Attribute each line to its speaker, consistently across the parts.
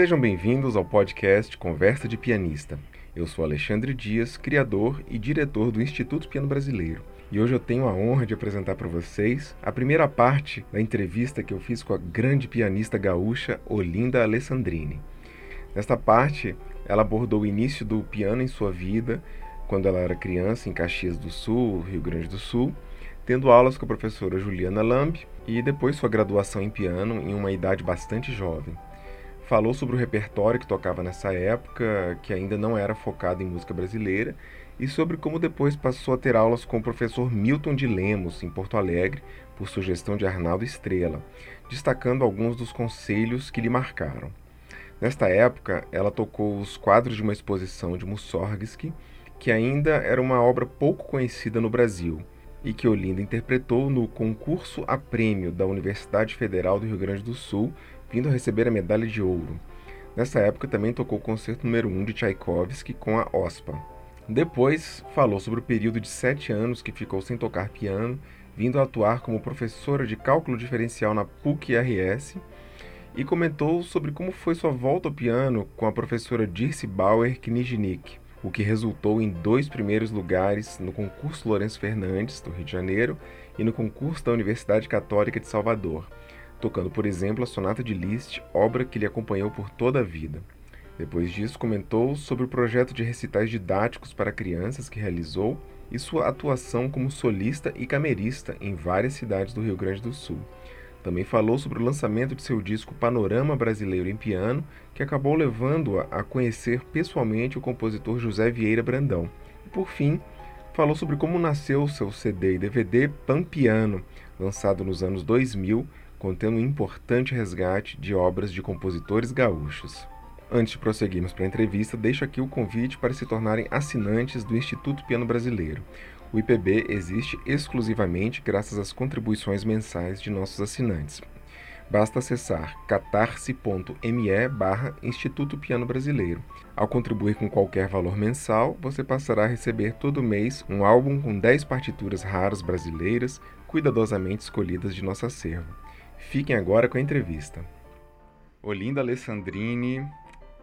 Speaker 1: Sejam bem-vindos ao podcast Conversa de Pianista. Eu sou Alexandre Dias, criador e diretor do Instituto Piano Brasileiro. E hoje eu tenho a honra de apresentar para vocês a primeira parte da entrevista que eu fiz com a grande pianista gaúcha Olinda Alessandrini. Nesta parte, ela abordou o início do piano em sua vida, quando ela era criança em Caxias do Sul, Rio Grande do Sul, tendo aulas com a professora Juliana Lamb e depois sua graduação em piano em uma idade bastante jovem falou sobre o repertório que tocava nessa época, que ainda não era focado em música brasileira, e sobre como depois passou a ter aulas com o professor Milton de Lemos, em Porto Alegre, por sugestão de Arnaldo Estrela, destacando alguns dos conselhos que lhe marcaram. Nesta época, ela tocou os quadros de uma exposição de Mussorgsky, que ainda era uma obra pouco conhecida no Brasil, e que Olinda interpretou no concurso a prêmio da Universidade Federal do Rio Grande do Sul vindo a receber a medalha de ouro. Nessa época também tocou o concerto número 1 de Tchaikovsky com a OSPA. Depois falou sobre o período de sete anos que ficou sem tocar piano, vindo a atuar como professora de cálculo diferencial na PUC-RS, e comentou sobre como foi sua volta ao piano com a professora Dirce Bauer Knijnik, o que resultou em dois primeiros lugares no concurso Lourenço Fernandes, do Rio de Janeiro, e no concurso da Universidade Católica de Salvador, tocando, por exemplo, a Sonata de Liszt, obra que lhe acompanhou por toda a vida. Depois disso, comentou sobre o projeto de recitais didáticos para crianças que realizou e sua atuação como solista e camerista em várias cidades do Rio Grande do Sul. Também falou sobre o lançamento de seu disco Panorama Brasileiro em Piano, que acabou levando-a a conhecer pessoalmente o compositor José Vieira Brandão. E, por fim, falou sobre como nasceu seu CD e DVD Pampiano, lançado nos anos 2000 contendo um importante resgate de obras de compositores gaúchos. Antes de prosseguirmos para a entrevista, deixo aqui o convite para se tornarem assinantes do Instituto Piano Brasileiro. O IPB existe exclusivamente graças às contribuições mensais de nossos assinantes. Basta acessar catarse.me barra Instituto Piano Brasileiro. Ao contribuir com qualquer valor mensal, você passará a receber todo mês um álbum com 10 partituras raras brasileiras, cuidadosamente escolhidas de nosso acervo. Fiquem agora com a entrevista. Olinda Alessandrini,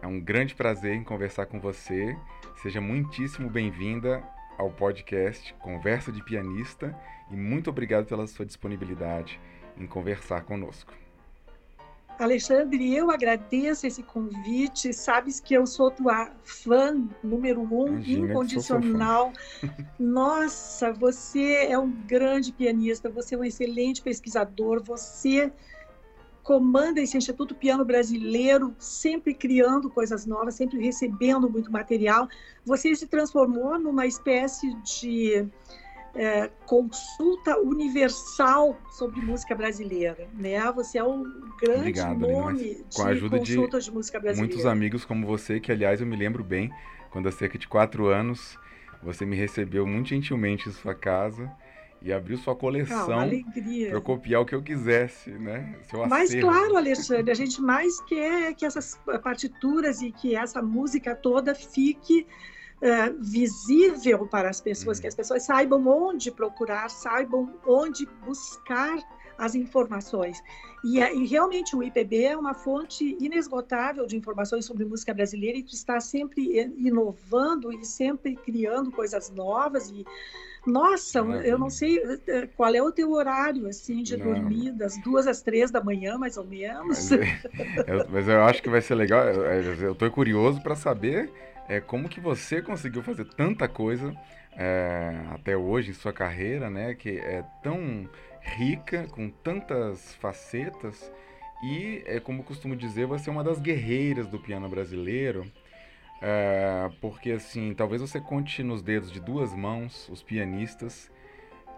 Speaker 1: é um grande prazer em conversar com você. Seja muitíssimo bem-vinda ao podcast Conversa de Pianista e muito obrigado pela sua disponibilidade em conversar conosco.
Speaker 2: Alexandre, eu agradeço esse convite. Sabes que eu sou tua fã número um, Imagina incondicional. Nossa, você é um grande pianista, você é um excelente pesquisador, você comanda esse Instituto Piano Brasileiro, sempre criando coisas novas, sempre recebendo muito material. Você se transformou numa espécie de é, consulta universal sobre música brasileira, né? Você é um grande Obrigado, nome
Speaker 1: com a ajuda de, de música brasileira. Muitos amigos como você, que aliás eu me lembro bem, quando há cerca de quatro anos você me recebeu muito gentilmente em sua casa e abriu sua coleção ah, para eu copiar o que eu quisesse, né?
Speaker 2: Seu Mas claro, Alexandre, a gente mais quer que essas partituras e que essa música toda fique uh, visível para as pessoas, uhum. que as pessoas saibam onde procurar, saibam onde buscar as informações. E, e, realmente o IPB é uma fonte inesgotável de informações sobre música brasileira e que está sempre inovando e sempre criando coisas novas e nossa, eu não sei qual é o teu horário assim de não. dormir das duas às três da manhã, mais ou menos.
Speaker 1: Mas, eu, mas eu acho que vai ser legal. Eu estou curioso para saber é, como que você conseguiu fazer tanta coisa é, até hoje em sua carreira, né? Que é tão rica, com tantas facetas e, é, como costumo dizer, você é uma das guerreiras do piano brasileiro. É, porque assim, talvez você conte nos dedos de duas mãos os pianistas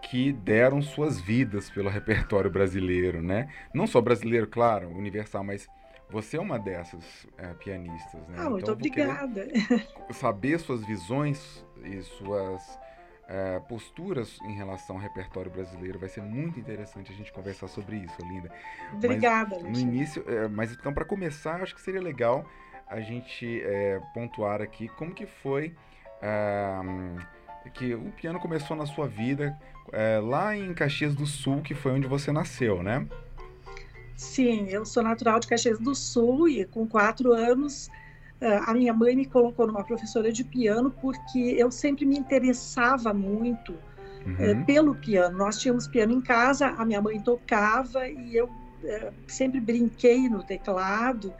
Speaker 1: que deram suas vidas pelo repertório brasileiro, né? Não só brasileiro, claro, universal, mas você é uma dessas é, pianistas, né?
Speaker 2: Ah, muito então, obrigada.
Speaker 1: Saber suas visões e suas é, posturas em relação ao repertório brasileiro vai ser muito interessante a gente conversar sobre isso, Linda.
Speaker 2: Obrigada.
Speaker 1: Mas, no início, é, mas então para começar, acho que seria legal a gente é, pontuar aqui como que foi é, que o piano começou na sua vida é, lá em Caxias do Sul, que foi onde você nasceu, né?
Speaker 2: Sim, eu sou natural de Caxias do Sul e com quatro anos a minha mãe me colocou numa professora de piano porque eu sempre me interessava muito uhum. pelo piano. Nós tínhamos piano em casa, a minha mãe tocava e eu sempre brinquei no teclado.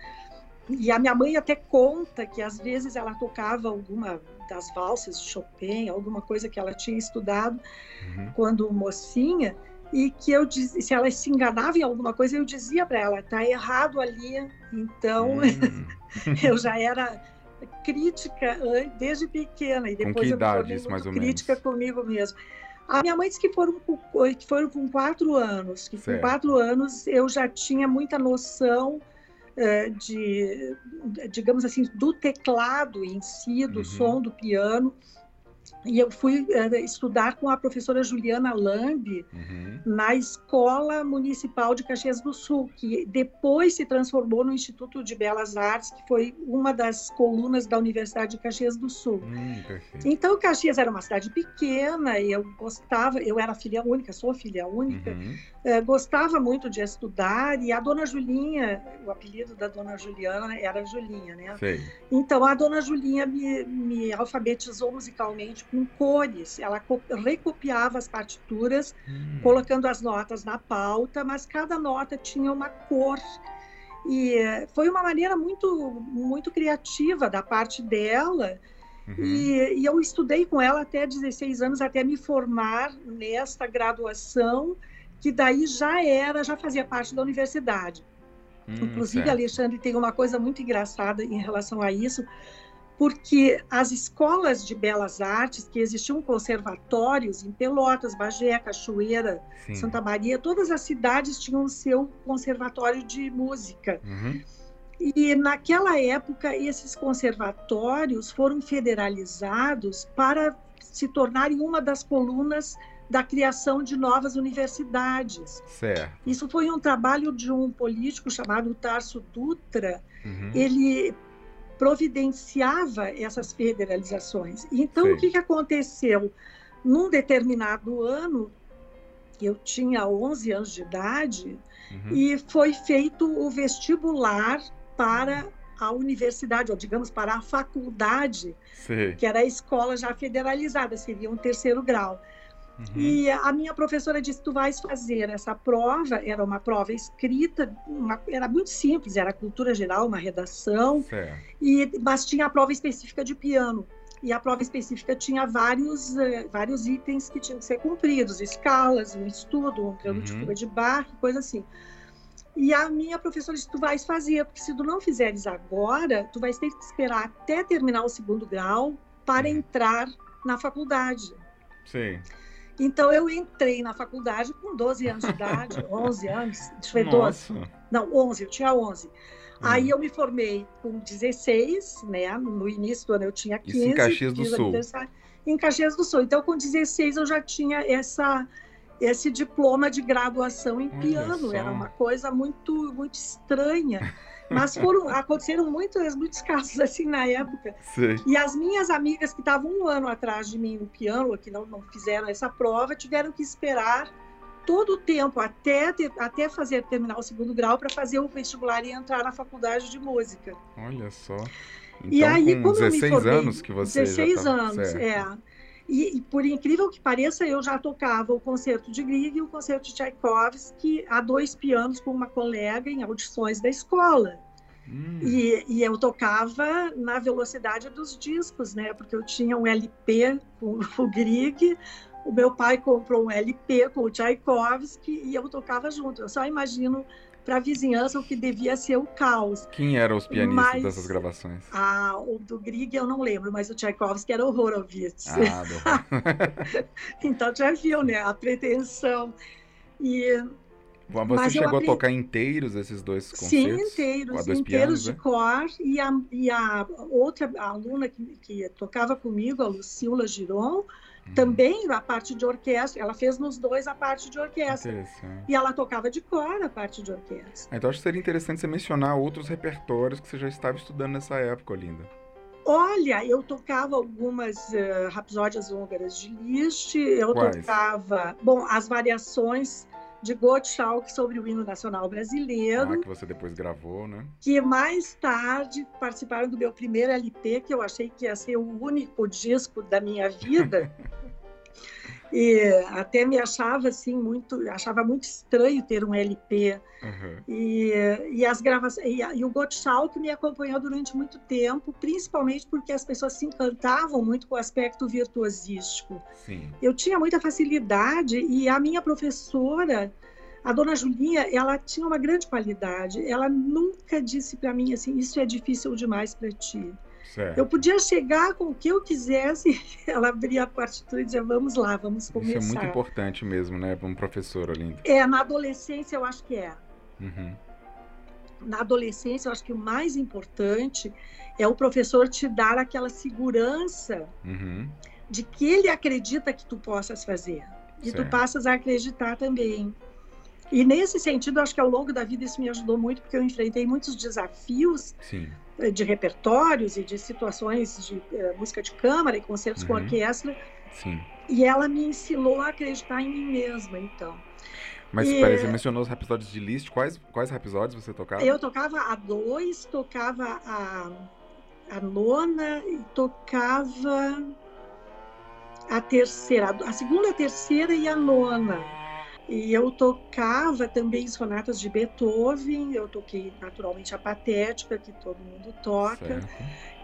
Speaker 2: E a minha mãe até conta que às vezes ela tocava alguma das valsas de Chopin, alguma coisa que ela tinha estudado uhum. quando mocinha, e que eu se ela se enganava em alguma coisa, eu dizia para ela, tá errado ali. Então, uhum. eu já era crítica desde pequena e depois
Speaker 3: com que
Speaker 2: eu
Speaker 3: idade, isso, mais ou
Speaker 2: crítica
Speaker 3: menos?
Speaker 2: comigo mesmo. A minha mãe disse que foram, que foram com quatro anos, que certo. com quatro anos eu já tinha muita noção uh, de, digamos assim, do teclado em si, do uhum. som do piano e eu fui uh, estudar com a professora Juliana Lambi uhum. na Escola Municipal de Caxias do Sul, que depois se transformou no Instituto de Belas Artes, que foi uma das colunas da Universidade de Caxias do Sul. Hum, então, Caxias era uma cidade pequena e eu gostava, eu era filha única, sou filha única, uhum. uh, gostava muito de estudar e a dona Julinha, o apelido da dona Juliana era Julinha, né? Sei. Então, a dona Julinha me, me alfabetizou musicalmente com cores. Ela recopiava as partituras, hum. colocando as notas na pauta, mas cada nota tinha uma cor. E foi uma maneira muito, muito criativa da parte dela. Uhum. E, e, eu estudei com ela até 16 anos, até me formar nesta graduação, que daí já era, já fazia parte da universidade. Hum, Inclusive, certo. Alexandre tem uma coisa muito engraçada em relação a isso, porque as escolas de belas artes, que existiam conservatórios em Pelotas, Bagé, Cachoeira, Sim. Santa Maria, todas as cidades tinham seu conservatório de música. Uhum. E naquela época, esses conservatórios foram federalizados para se tornarem uma das colunas da criação de novas universidades.
Speaker 3: Certo.
Speaker 2: Isso foi um trabalho de um político chamado Tarso Dutra. Uhum. Ele providenciava essas federalizações. Então, Sim. o que, que aconteceu? Num determinado ano, eu tinha 11 anos de idade, uhum. e foi feito o vestibular para a universidade, ou digamos, para a faculdade, Sim. que era a escola já federalizada, seria um terceiro grau. Uhum. E a minha professora disse: Tu vais fazer essa prova. Era uma prova escrita, uma, era muito simples, era cultura geral, uma redação, e, mas tinha a prova específica de piano. E a prova específica tinha vários, uh, vários itens que tinham que ser cumpridos: escalas, um estudo, um treino uhum. de fuga de barra, coisa assim. E a minha professora disse: Tu vais fazer, porque se tu não fizeres agora, tu vais ter que esperar até terminar o segundo grau para uhum. entrar na faculdade.
Speaker 3: Sim.
Speaker 2: Então eu entrei na faculdade com 12 anos de idade, 11 anos, foi 12. Não, 11, eu tinha 11. Hum. Aí eu me formei com 16, né? No início do ano eu tinha 15. Isso
Speaker 3: em Caxias do Sul.
Speaker 2: Em Caxias do Sul. Então com 16 eu já tinha essa esse diploma de graduação em piano. Era uma coisa muito muito estranha. Mas foram, aconteceram muitos, muitos casos assim na época. Sim. E as minhas amigas que estavam um ano atrás de mim no piano, que não, não fizeram essa prova, tiveram que esperar todo o tempo até, ter, até fazer terminar o segundo grau para fazer o vestibular e entrar na faculdade de música.
Speaker 3: Olha só. Então,
Speaker 2: e aí,
Speaker 3: com 16 formei, anos que você
Speaker 2: 16
Speaker 3: tá...
Speaker 2: anos, certo. é. E, e, por incrível que pareça, eu já tocava o concerto de Grieg e o concerto de Tchaikovsky a dois pianos com uma colega em audições da escola. Hum. E, e, eu tocava na velocidade dos discos, né? Porque eu tinha um LP com o Grieg, o meu pai comprou um LP com o Tchaikovsky e eu tocava junto. Eu só imagino para a vizinhança o que devia ser o caos.
Speaker 3: Quem eram os pianistas mas, dessas gravações?
Speaker 2: Ah, o do Grieg eu não lembro, mas o Tchaikovsky era o Horowitz.
Speaker 3: Ah,
Speaker 2: então já viu, né? A pretensão. E
Speaker 3: você mas chegou a tocar inteiros esses dois concertos?
Speaker 2: Sim, inteiros, inteiros pianos, de né? cor. E a, e a outra aluna que, que tocava comigo, a Lucila Giron. Também a parte de orquestra, ela fez nos dois a parte de orquestra. E ela tocava de cor a parte de orquestra.
Speaker 3: Então acho que seria interessante você mencionar outros repertórios que você já estava estudando nessa época, Linda.
Speaker 2: Olha, eu tocava algumas uh, rapsódias húngaras de Liszt, eu Quais? tocava, bom, as variações de Gottschalk sobre o hino nacional brasileiro.
Speaker 3: Ah, que você depois gravou, né?
Speaker 2: Que mais tarde participaram do meu primeiro LP, que eu achei que ia ser o único disco da minha vida. E até me achava assim muito, achava muito estranho ter um LP. Uhum. E, e as gravações e, e o Gottschalk me acompanhou durante muito tempo, principalmente porque as pessoas se encantavam muito com o aspecto virtuosístico. Sim. Eu tinha muita facilidade e a minha professora, a dona Julinha, ela tinha uma grande qualidade. Ela nunca disse para mim assim, isso é difícil demais para ti. Certo. Eu podia chegar com o que eu quisesse, ela abria a partitura e dizia, vamos lá, vamos começar.
Speaker 3: Isso é muito importante mesmo, né, para um professor, Olinda.
Speaker 2: É, na adolescência eu acho que é. Uhum. Na adolescência eu acho que o mais importante é o professor te dar aquela segurança uhum. de que ele acredita que tu possas fazer. E certo. tu passas a acreditar também. E nesse sentido, acho que ao longo da vida isso me ajudou muito, porque eu enfrentei muitos desafios Sim. Eh, de repertórios e de situações de uh, música de câmara e concertos uhum. com orquestra. Sim. E ela me ensinou a acreditar em mim mesma, então.
Speaker 3: Mas e, peraí, você mencionou os episódios de Liszt. Quais, quais episódios você tocava?
Speaker 2: Eu tocava a dois, tocava a, a nona e tocava a terceira, a segunda, a terceira e a nona. E eu tocava também sonatas de Beethoven, eu toquei naturalmente a patética, que todo mundo toca. Certo.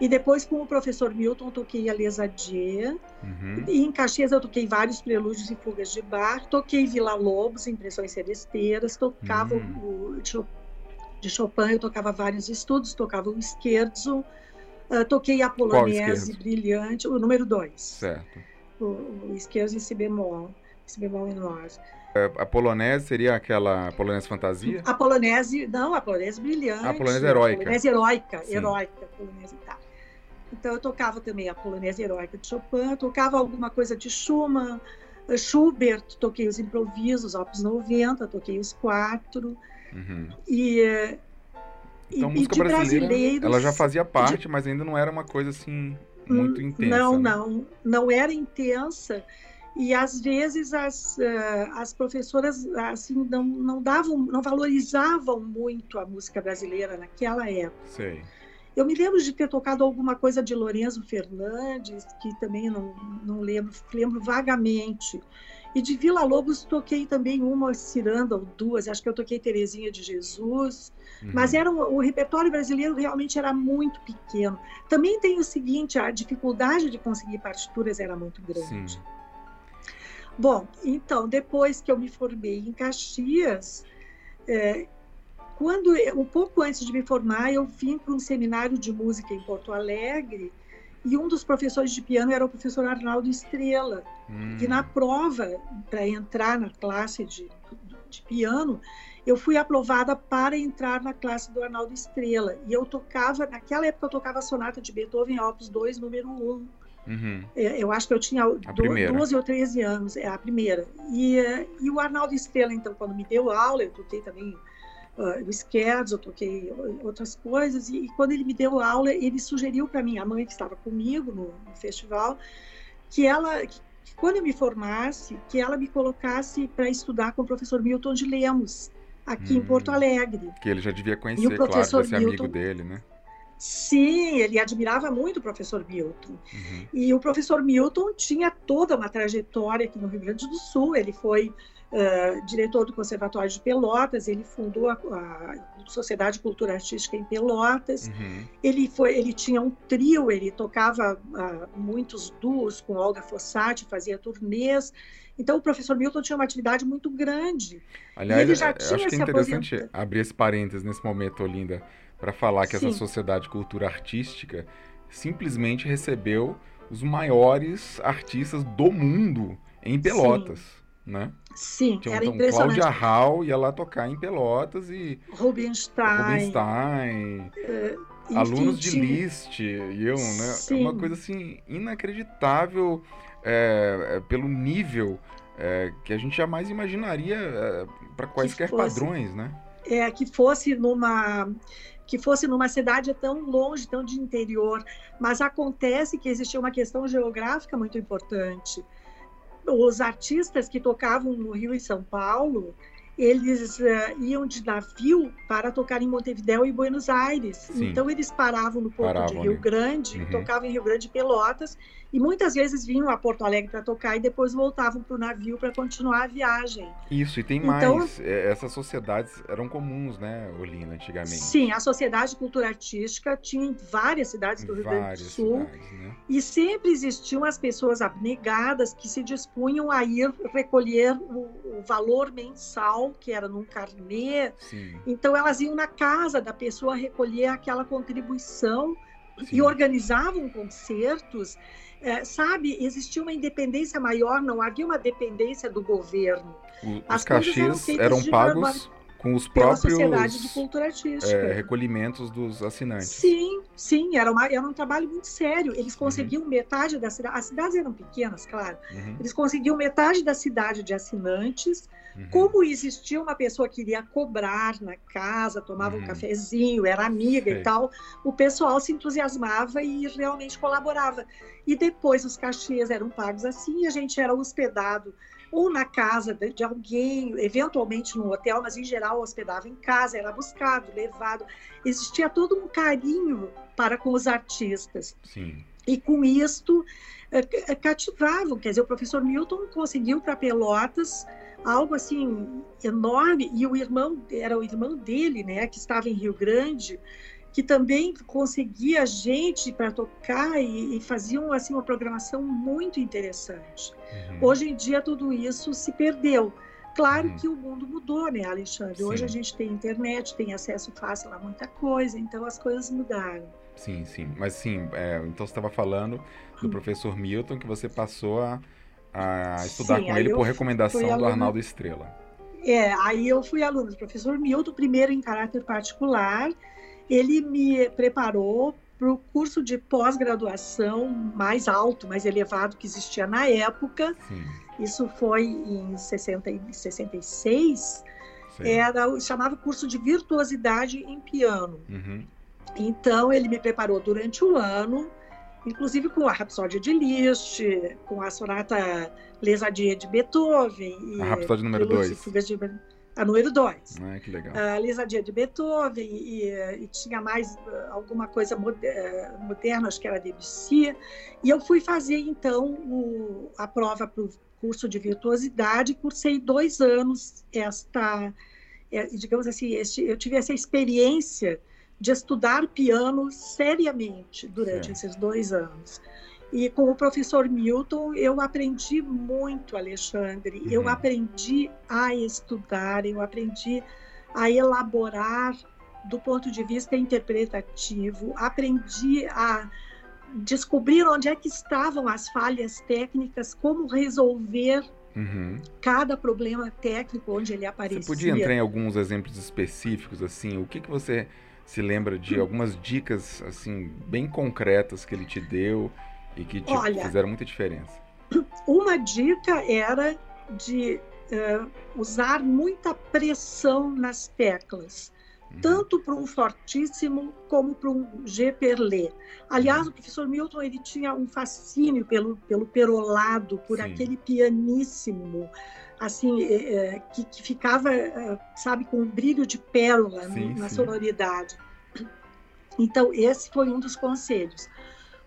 Speaker 2: E depois, com o professor Milton, toquei a Les Adieu. Uhum. E em Caxias eu toquei vários prelúdios e fugas de bar. Toquei Vila Lobos, Impressões Celesteiras. Tocava uhum. o de Chopin, eu tocava vários estudos, tocava o Scherzo. Uh, toquei a Polonese Brilhante, o número 2.
Speaker 3: Certo.
Speaker 2: O, o Scherzo em si bemol,
Speaker 3: É, a polonese seria aquela polonese fantasia?
Speaker 2: A polonese, não, a polonese brilhante.
Speaker 3: A polonese heróica.
Speaker 2: A polonese heróica, Sim. heróica, polonese tá. Então eu tocava também a polonese heróica de Chopin, tocava alguma coisa de Schumann, Schubert, toquei os improvisos, Opus 90, toquei os quatro. Uhum. E
Speaker 3: então, e, música e brasileira, ela já fazia parte, de... mas ainda não era uma coisa assim muito intensa.
Speaker 2: Não,
Speaker 3: né?
Speaker 2: não, não era intensa. E às vezes as, uh, as professoras assim não, não davam, não valorizavam muito a música brasileira naquela época.
Speaker 3: Sei.
Speaker 2: Eu me lembro de ter tocado alguma coisa de Lorenzo Fernandes, que também não, não lembro, lembro vagamente. E de Vila Lobos toquei também uma ciranda ou duas, acho que eu toquei Terezinha de Jesus, uhum. mas era um, o repertório brasileiro realmente era muito pequeno. Também tem o seguinte, a dificuldade de conseguir partituras era muito grande. Sim. Bom, então, depois que eu me formei em Caxias, é, quando um pouco antes de me formar, eu vim para um seminário de música em Porto Alegre e um dos professores de piano era o professor Arnaldo Estrela. Hum. E na prova, para entrar na classe de, de piano, eu fui aprovada para entrar na classe do Arnaldo Estrela. E eu tocava, naquela época, eu tocava a sonata de Beethoven, Opus 2, número 1. Uhum. É, eu acho que eu tinha do, 12 ou 13 anos, é a primeira. E, e o Arnaldo Estrela, então, quando me deu aula, eu toquei também uh, o Scherzo, eu toquei outras coisas, e, e, quando ele me deu aula, ele sugeriu para minha mãe, que estava comigo no, no festival, que ela, que, que quando eu me formasse, que ela me colocasse para estudar com o professor Milton de Lemos, aqui hum, em Porto Alegre.
Speaker 3: Que ele já devia conhecer, claro, desse Milton, amigo dele, né?
Speaker 2: Sim, ele admirava muito o professor Milton. Uhum. E o professor Milton tinha toda uma trajetória aqui no Rio Grande do Sul. Ele foi uh, diretor do Conservatório de Pelotas, ele fundou a, a Sociedade Cultura Artística em Pelotas. Uhum. Ele, foi, ele tinha um trio, ele tocava uh, muitos duos com Olga Fossati, fazia turnês. Então, o professor Milton tinha uma atividade muito grande.
Speaker 3: Aliás, ele já tinha acho que é interessante aposentado. abrir esse parênteses nesse momento, Olinda para falar que Sim. essa sociedade cultura artística simplesmente recebeu os maiores artistas do mundo em Pelotas,
Speaker 2: Sim.
Speaker 3: né?
Speaker 2: Sim,
Speaker 3: Tinha,
Speaker 2: era
Speaker 3: então,
Speaker 2: impressionante.
Speaker 3: Cláudia Hall ia lá tocar em Pelotas e
Speaker 2: Rubinstein,
Speaker 3: Rubinstein uh, alunos de Liszt e eu, né? É uma coisa assim inacreditável é, é, pelo nível é, que a gente jamais imaginaria é, para quaisquer fosse, padrões, né?
Speaker 2: É que fosse numa que fosse numa cidade tão longe, tão de interior, mas acontece que existia uma questão geográfica muito importante. Os artistas que tocavam no Rio e São Paulo, eles uh, iam de navio para tocar em Montevideo e Buenos Aires. Sim. Então eles paravam no porto paravam, de Rio Grande, uhum. tocavam em Rio Grande Pelotas e muitas vezes vinham a Porto Alegre para tocar e depois voltavam para o navio para continuar a viagem.
Speaker 3: Isso, e tem então, mais. É, essas sociedades eram comuns, né, Olina, antigamente?
Speaker 2: Sim, a Sociedade de Cultura Artística tinha em várias cidades do Rio Grande do Sul. Cidades, né? E sempre existiam as pessoas abnegadas que se dispunham a ir recolher o, o valor mensal, que era num carnê. Sim. Então elas iam na casa da pessoa recolher aquela contribuição Sim. e organizavam concertos é, sabe, existia uma independência maior, não havia uma dependência do governo.
Speaker 3: O, os cachês eram, eram pagos com os próprios.
Speaker 2: É,
Speaker 3: recolhimentos dos assinantes.
Speaker 2: Sim, sim, era, uma, era um trabalho muito sério. Eles uhum. conseguiam uhum. metade da cidade. As cidades eram pequenas, claro. Uhum. Eles conseguiam metade da cidade de assinantes. Uhum. Como existia uma pessoa que iria cobrar na casa, tomava um uhum. cafezinho, era amiga Sei. e tal, o pessoal se entusiasmava e realmente colaborava. E depois os cachês eram pagos assim, a gente era hospedado ou na casa de, alguém, eventualmente no hotel, mas em geral hospedava em casa, era buscado, levado. Existia todo um carinho para com os artistas. Sim. E com isto é, cativavam. Quer dizer, o professor Milton conseguiu para Pelotas algo assim enorme e o irmão era o irmão dele, né, que estava em Rio Grande que também conseguia gente para tocar e, e, faziam assim uma programação muito interessante. Uhum. Hoje em dia tudo isso se perdeu. Claro uhum. que o mundo mudou, né, Alexandre? Sim. Hoje a gente tem internet, tem acesso fácil a muita coisa, então as coisas mudaram.
Speaker 3: Sim, sim. Mas sim, é, então você estava falando do hum. professor Milton que você passou a, a estudar sim, com ele por recomendação do Arnaldo Estrela.
Speaker 2: É, aí eu fui aluno do professor Milton, primeiro em caráter particular, ele me preparou para o curso de pós-graduação mais alto, mais elevado que existia na época. Sim. Isso foi em 60, 66. Sim. Era, chamava curso de virtuosidade em piano. Uhum. Então, ele me preparou durante o ano, inclusive com a Rapsódia de Liszt, com a sonata Les Adieux de Beethoven.
Speaker 3: A Rapsódia número 2
Speaker 2: a número 2.
Speaker 3: Ah, que legal.
Speaker 2: A Lisadia de Beethoven e, e, tinha mais uh, alguma coisa uh, moderna, acho que era Debussy. E eu fui fazer, então, o, a prova para o curso de virtuosidade, cursei dois anos esta, é, digamos assim, este, eu tive essa experiência de estudar piano seriamente durante esses dois anos. E com o professor Milton, eu aprendi muito, Alexandre. Uhum. Eu aprendi a estudar, eu aprendi a elaborar do ponto de vista interpretativo, aprendi a descobrir onde é que estavam as falhas técnicas, como resolver uhum. cada problema técnico onde ele aparecia.
Speaker 3: Você podia entrar em alguns exemplos específicos, assim, o que, que você se lembra de hum. algumas dicas, assim, bem concretas que ele te deu e que te Olha, fizeram muita diferença?
Speaker 2: Uma dica era de uh, usar muita pressão nas teclas, uhum. tanto para um fortíssimo como para um G perlé. Aliás, uhum. o professor Milton ele tinha um fascínio pelo, pelo perolado, por Sim. aquele pianíssimo assim, é, que, que, ficava, sabe, com um brilho de pérola sim, na sim. sonoridade. Então, esse foi um dos conselhos.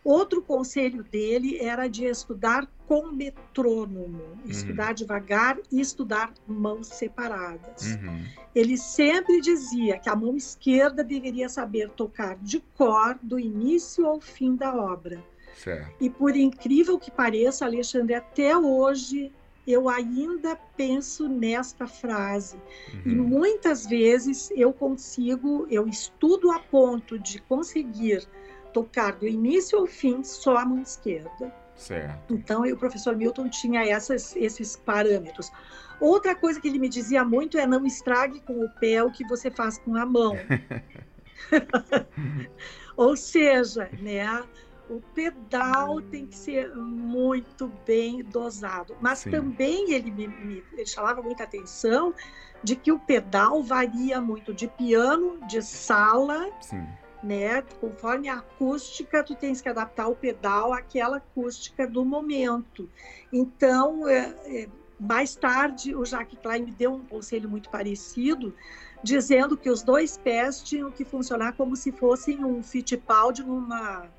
Speaker 2: Outro conselho dele era de estudar com metrônomo, uhum. estudar devagar e estudar mãos separadas. Uhum. Ele sempre dizia que a mão esquerda deveria saber tocar de cor do início ao fim da obra. Certo. E por incrível que pareça, Alexandre, até hoje eu ainda penso nesta frase. Uhum. E muitas vezes eu consigo, eu estudo a ponto de conseguir tocar do início ao fim só a mão esquerda. Certo. Então, o professor Milton tinha essas, esses parâmetros. Outra coisa que ele me dizia muito é não estrague com o pé o que você faz com a mão. Ou seja, né, o pedal tem que ser muito bem dosado. Mas Sim. também ele me, me ele chamava muita atenção de que o pedal varia muito de piano, de sala. Sim né? Conforme a acústica, tu tens que adaptar o pedal àquela acústica do momento. Então, é, é, mais tarde, o Jacques Klein me deu um conselho muito parecido, dizendo que os dois pés tinham que funcionar como se fossem um Fittipaldi numa,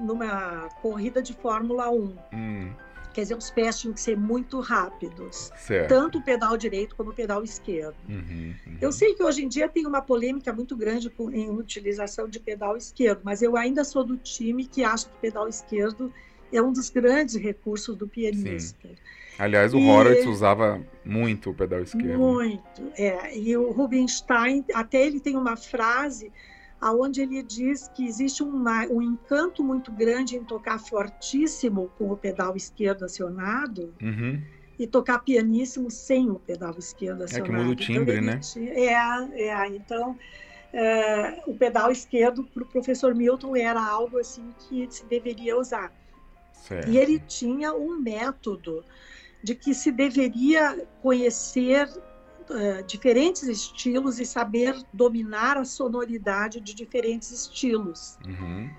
Speaker 2: numa corrida de Fórmula 1. Hum. Quer dizer, os pés tinham que ser muito rápidos, certo. tanto o pedal direito como o pedal esquerdo. Uhum, uhum. Eu sei que hoje em dia tem uma polêmica muito grande com, em utilização de pedal esquerdo, mas eu ainda sou do time que acha que o pedal esquerdo é um dos grandes recursos do pianista. Sim.
Speaker 3: Aliás, o e... Horowitz usava muito o pedal esquerdo.
Speaker 2: Muito, é. E o Rubinstein, até ele tem uma frase aonde ele diz que existe uma, um encanto muito grande em tocar fortíssimo com o pedal esquerdo acionado uhum. e tocar pianíssimo sem o pedal esquerdo acionado.
Speaker 3: É que muda o então, timbre, então, né?
Speaker 2: É, é. Então, é, o pedal esquerdo para o professor Milton era algo assim que se deveria usar. Certo. E ele tinha um método de que se deveria conhecer uh, diferentes estilos e saber dominar a sonoridade de diferentes estilos. Uhum.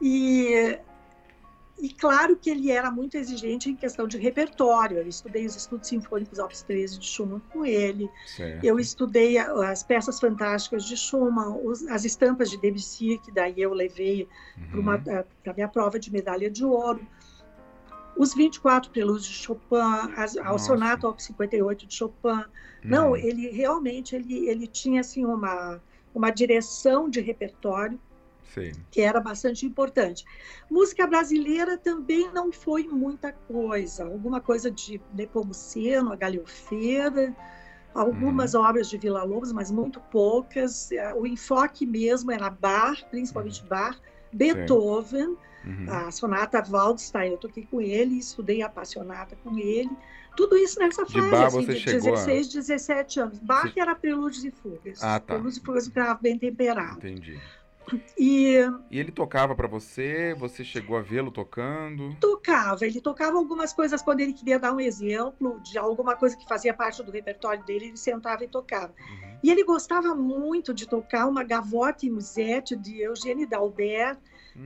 Speaker 2: E, e claro que ele era muito exigente em questão de repertório. Eu estudei os estudos sinfônicos Opus 13 de Schumann com ele. Certo. Eu estudei as peças fantásticas de Schumann, os, as estampas de Debussy, que daí eu levei uhum. para a minha prova de medalha de ouro os 24 prelúdios de Chopin, as, ao sonato op 58 de Chopin. Não, hum. ele realmente ele, ele tinha assim uma uma direção de repertório Sim. que era bastante importante. Música brasileira também não foi muita coisa, alguma coisa de Nepomuceno, a Galhofeira, algumas hum. obras de Vila Lobos, mas muito poucas. O enfoque mesmo era Bach, principalmente hum. Bach, Beethoven. Sim Uhum. A sonata Waldstein, eu toquei com ele, estudei apaixonada com ele. Tudo isso nessa fase, de,
Speaker 3: bar, assim, de
Speaker 2: 16, a... 17 anos. Bach você... era prelúdios e fugas.
Speaker 3: Ah, tá.
Speaker 2: Prelúdios e fugas grave bem temperado.
Speaker 3: Entendi.
Speaker 2: E,
Speaker 3: e ele tocava para você? Você chegou a vê-lo tocando?
Speaker 2: Tocava. Ele tocava algumas coisas quando ele queria dar um exemplo de alguma coisa que fazia parte do repertório dele. Ele sentava e tocava. Uhum. E ele gostava muito de tocar uma gavotta e musette de Eugênio Dalbert,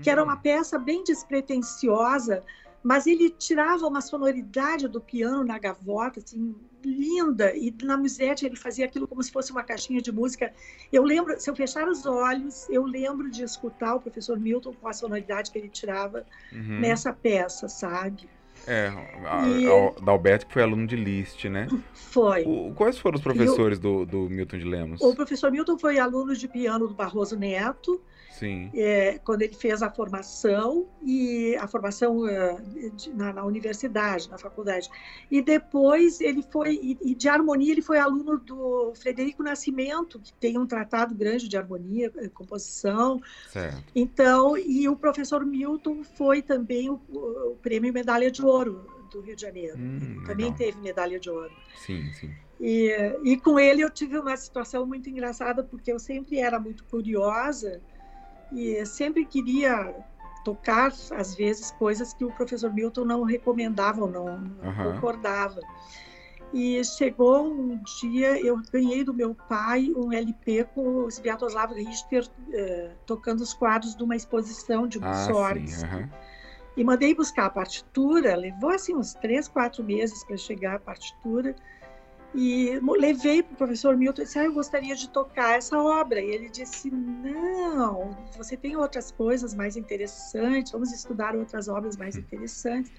Speaker 2: que era uma hum. peça bem despretensiosa, mas ele tirava uma sonoridade do piano na gavota, assim, linda, e na musette ele fazia aquilo como se fosse uma caixinha de música. Eu lembro, se eu fechar os olhos, eu lembro de escutar o professor Milton com a sonoridade que ele tirava uhum. nessa peça, sabe?
Speaker 3: É, a, e... a Dalberto que foi aluno de Liszt, né?
Speaker 2: Foi.
Speaker 3: O, quais foram os professores do, do Milton de Lemos?
Speaker 2: O professor Milton foi aluno de piano do Barroso Neto,
Speaker 3: Sim.
Speaker 2: É, quando ele fez a formação e a formação uh, de, na, na, universidade, na faculdade. E depois ele foi, e, e, de harmonia, ele foi aluno do Frederico Nascimento, que tem um tratado grande de harmonia, eh, composição.
Speaker 3: Certo.
Speaker 2: Então, e o professor Milton foi também o, o prêmio Medalha de Ouro do Rio de Janeiro. Hum, também legal. teve medalha de ouro.
Speaker 3: Sim, sim.
Speaker 2: E, e com ele eu tive uma situação muito engraçada, porque eu sempre era muito curiosa e sempre queria tocar, às vezes, coisas que o professor Milton não recomendava ou não, não uhum. concordava. E chegou um dia, eu ganhei do meu pai um LP com o Sviatoslav Richter uh, tocando os quadros de uma exposição de Mussorgsky. Ah, uhum. E mandei buscar a partitura, levou assim uns três, quatro meses para chegar a partitura. E levei para o professor Milton e disse: ah, Eu gostaria de tocar essa obra. E ele disse: Não, você tem outras coisas mais interessantes, vamos estudar outras obras mais hum. interessantes.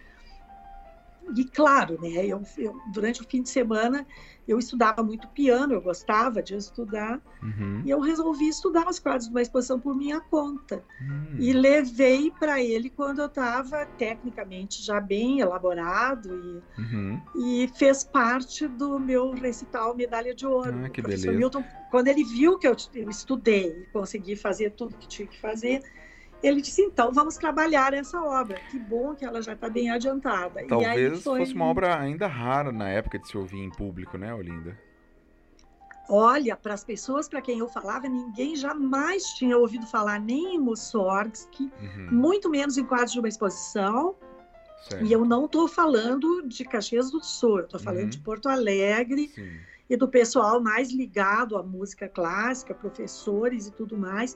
Speaker 2: E claro, né, eu, eu, durante o fim de semana eu estudava muito piano, eu gostava de estudar, uhum. e eu resolvi estudar os quadros de uma exposição por minha conta. Uhum. E levei para ele quando eu estava tecnicamente já bem elaborado, e, uhum. e, fez parte do meu recital Medalha de Ouro.
Speaker 3: Ah, que beleza.
Speaker 2: Milton, quando ele viu que eu, eu estudei e consegui fazer tudo que tinha que fazer, ele disse, então, vamos trabalhar essa obra. Que bom que ela já está bem adiantada.
Speaker 3: Talvez foi... fosse uma obra ainda rara na época de se ouvir em público, né, Olinda?
Speaker 2: Olha, para as pessoas para quem eu falava, ninguém jamais tinha ouvido falar nem em Mussorgsky, uhum. muito menos em quadros de uma exposição. Certo. E eu não estou falando de Caxias do Sul, eu estou falando uhum. de Porto Alegre Sim. e do pessoal mais ligado à música clássica, professores e tudo mais.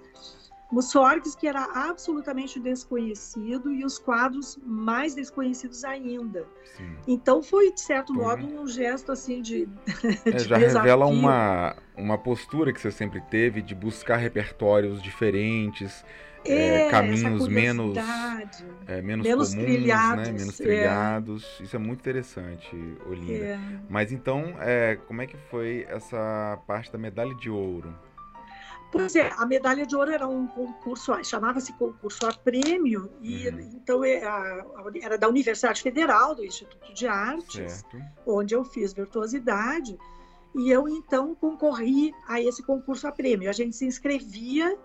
Speaker 2: Mussorgsky que era absolutamente desconhecido e os quadros mais desconhecidos ainda. Sim. Então foi de certo uhum. modo um gesto assim de,
Speaker 3: é, de já desafio. revela uma uma postura que você sempre teve de buscar repertórios diferentes, é, é, caminhos menos é, menos, menos comuns, né? trilhados, né? menos trilhados. Isso é muito interessante, Olinda. É. Mas então, é, como é que foi essa parte da medalha de ouro?
Speaker 2: Pois é, a medalha de ouro era um concurso, chamava-se concurso a prêmio, e uhum. então é, era da Universidade Federal, do Instituto de Artes, certo. onde eu fiz virtuosidade, e eu então concorri a esse concurso a prêmio. A gente se inscrevia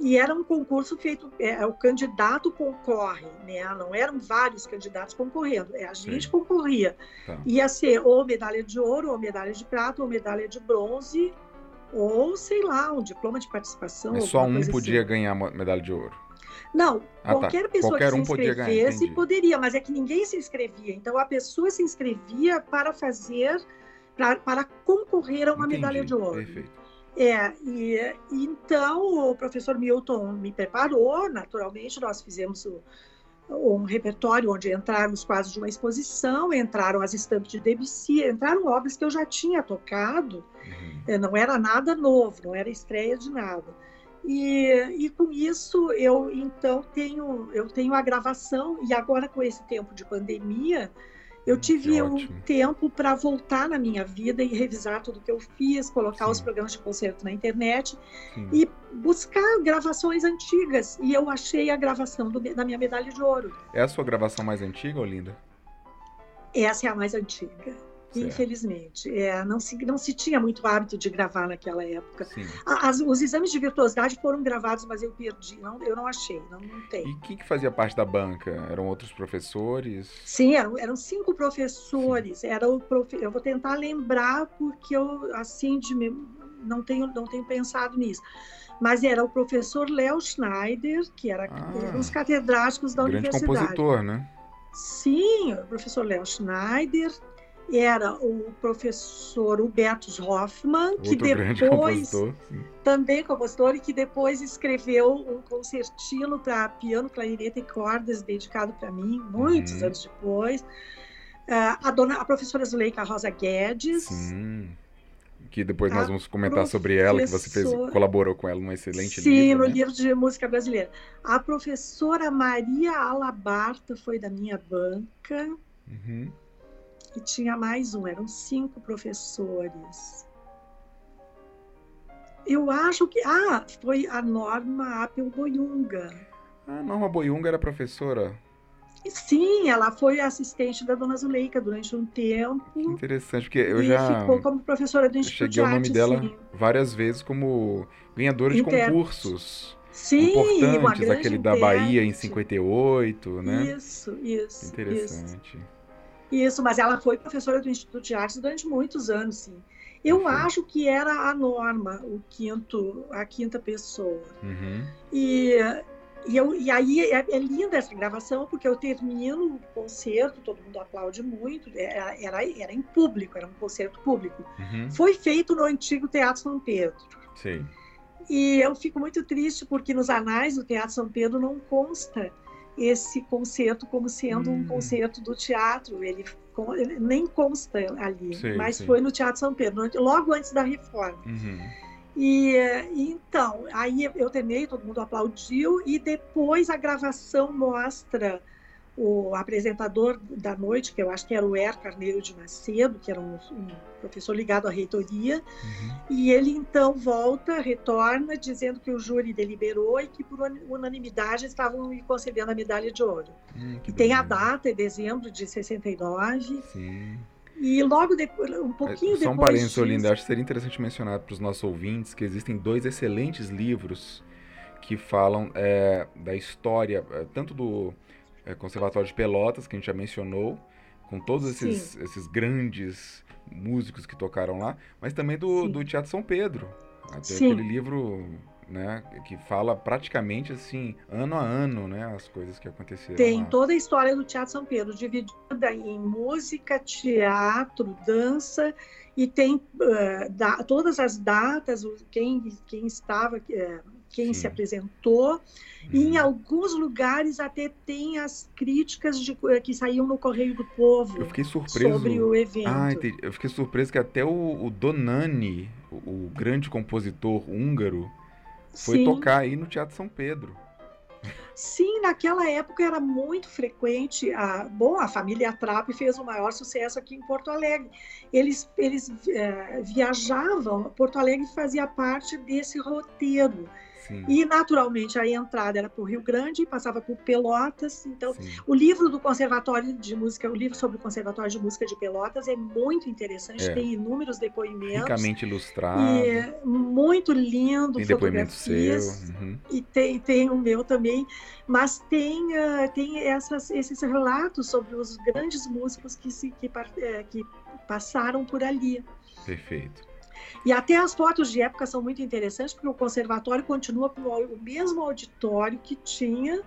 Speaker 2: e era um concurso feito, é, é, o candidato concorre, né? Não eram vários candidatos concorrendo, é a gente Sim. concorria. Tá. Ia ser ou medalha de ouro, ou medalha de prata, ou medalha de bronze, ou sei lá, um diploma de participação.
Speaker 3: Mas só um podia assim. ganhar medalha de ouro.
Speaker 2: Não, ah, tá. qualquer tá. pessoa qualquer que um se inscrevesse podia, poderia, mas é que ninguém se inscrevia. Então a pessoa se inscrevia para fazer, para, para concorrer a uma entendi. medalha de ouro. Perfeito. É, e, e então o professor Milton me preparou, naturalmente, nós fizemos o, um repertório onde entraram os quadros de uma exposição, entraram as estampas de Debussy, entraram obras que eu já tinha tocado, uhum. Eh, não era nada novo, não era estreia de nada. E, e com isso eu então tenho eu tenho a gravação e agora com esse tempo de pandemia eu tive um tempo para voltar na minha vida e revisar tudo que eu fiz, colocar Sim. os programas de concerto na internet Sim. e buscar gravações antigas. E eu achei a gravação do, da minha medalha de ouro.
Speaker 3: É a sua gravação mais antiga, Olinda?
Speaker 2: Essa é a mais antiga. Certo. Infelizmente. É, não, se, não se tinha muito hábito de gravar naquela época. As, os exames de virtuosidade foram gravados, mas eu perdi. Não, eu não achei, não, não tem.
Speaker 3: E quem que fazia parte da banca? Eram outros professores?
Speaker 2: Sim, eram, eram cinco professores. Sim. Era o profe... Eu vou tentar lembrar, porque eu, assim, de, não, tenho, não tenho pensado nisso mas era o professor Léo Schneider, que era ah, um dos catedráticos da grande universidade.
Speaker 3: compositor, né?
Speaker 2: Sim, o professor Léo Schneider, era o professor Hubertus Hoffmann, Outro que depois compositor, também compositor e que depois escreveu um concertino para piano, clarinete e cordas dedicado para mim muitos uhum. anos depois. Uh, a dona, a professora Zuleika Rosa Guedes.
Speaker 3: Sim. Que depois nós vamos comentar sobre ela, que você fez, colaborou com ela num excelente
Speaker 2: Sim,
Speaker 3: livro.
Speaker 2: Sim, no
Speaker 3: né?
Speaker 2: livro de música brasileira. A professora Maria Alabarta foi da minha banca. Uhum e tinha mais um, eram cinco professores. Eu acho que. Ah, foi a Norma Apel Boyunga.
Speaker 3: A Norma Boyunga era professora?
Speaker 2: Sim, ela foi assistente da Dona Zuleika durante um tempo. Que
Speaker 3: interessante, porque eu já.
Speaker 2: ficou como professora do Instituto
Speaker 3: cheguei
Speaker 2: ao
Speaker 3: nome dela
Speaker 2: sim.
Speaker 3: várias vezes como ganhadora de concursos. Sim, importantes, aquele da Bahia em 58, né?
Speaker 2: Isso, isso.
Speaker 3: Interessante.
Speaker 2: Isso. Isso, mas ela foi professora do Instituto de Artes durante muitos anos, sim. Eu uhum. acho que era a norma, o quinto, a quinta pessoa. Uhum. E, e, eu, e aí é, é, linda essa gravação, porque eu termino o concerto, todo mundo aplaude muito, era, é, era, era em público, era um concerto público. Uhum. Foi feito no antigo Teatro São Pedro.
Speaker 3: Sim.
Speaker 2: E eu fico muito triste porque nos anais do Teatro São Pedro não consta esse concerto como sendo hum. um concerto do teatro. Ele, ele nem consta ali, sim, mas sim. foi no Teatro São Pedro, logo antes da reforma. Uhum. E, então, aí eu terminei, todo mundo aplaudiu, e depois a gravação mostra o apresentador da noite, que eu acho que era o Er Carneiro de Macedo, que era um, um professor ligado à reitoria, uhum. e ele então volta, retorna, dizendo que o júri deliberou e que por unanimidade estavam me concedendo a medalha de ouro. Hum, e tem a data, é dezembro de 69. Sim. E logo depois, um pouquinho
Speaker 3: é, Só
Speaker 2: um
Speaker 3: parênteses. Olinda, acho que seria interessante mencionar para os nossos ouvintes que existem dois excelentes livros que falam é, da história, é, tanto do Conservatório de Pelotas, que a gente já mencionou, com todos esses, esses grandes músicos que tocaram lá, mas também do, do Teatro São Pedro. Até Sim. aquele livro né, que fala praticamente assim, ano a ano, né, as coisas que aconteceram.
Speaker 2: Tem
Speaker 3: lá.
Speaker 2: toda a história do Teatro São Pedro, dividida em música, teatro, dança, e tem uh, da, todas as datas, quem, quem estava, uh, quem Sim. se apresentou. E em uhum. alguns lugares até tem as críticas de, que saíam no Correio do Povo.
Speaker 3: Eu fiquei surpreso.
Speaker 2: Sobre o evento.
Speaker 3: Ah, entendi. Eu fiquei surpreso que até o, o Donani, o, o, grande compositor húngaro, foi Sim. tocar aí no Teatro São Pedro.
Speaker 2: Sim, naquela época era muito frequente. A, bom, a família Trapp fez o maior sucesso aqui em Porto Alegre. Eles, eles é, viajavam, Porto Alegre fazia parte desse roteiro. Sim. E, naturalmente, a entrada era para o Rio Grande, passava por Pelotas. Então, Sim. o livro do Conservatório de Música, o livro sobre o Conservatório de Música de Pelotas é muito interessante, é. tem inúmeros depoimentos.
Speaker 3: Ricamente ilustrado.
Speaker 2: E muito lindo,
Speaker 3: tem depoimento seu. Uhum.
Speaker 2: E tem, tem o meu também. Mas tem, uh, tem essas, esses relatos sobre os grandes músicos que, se, que, uh, que passaram por ali.
Speaker 3: Perfeito.
Speaker 2: E até as fotos de época são muito interessantes, porque o conservatório continua com o mesmo auditório que tinha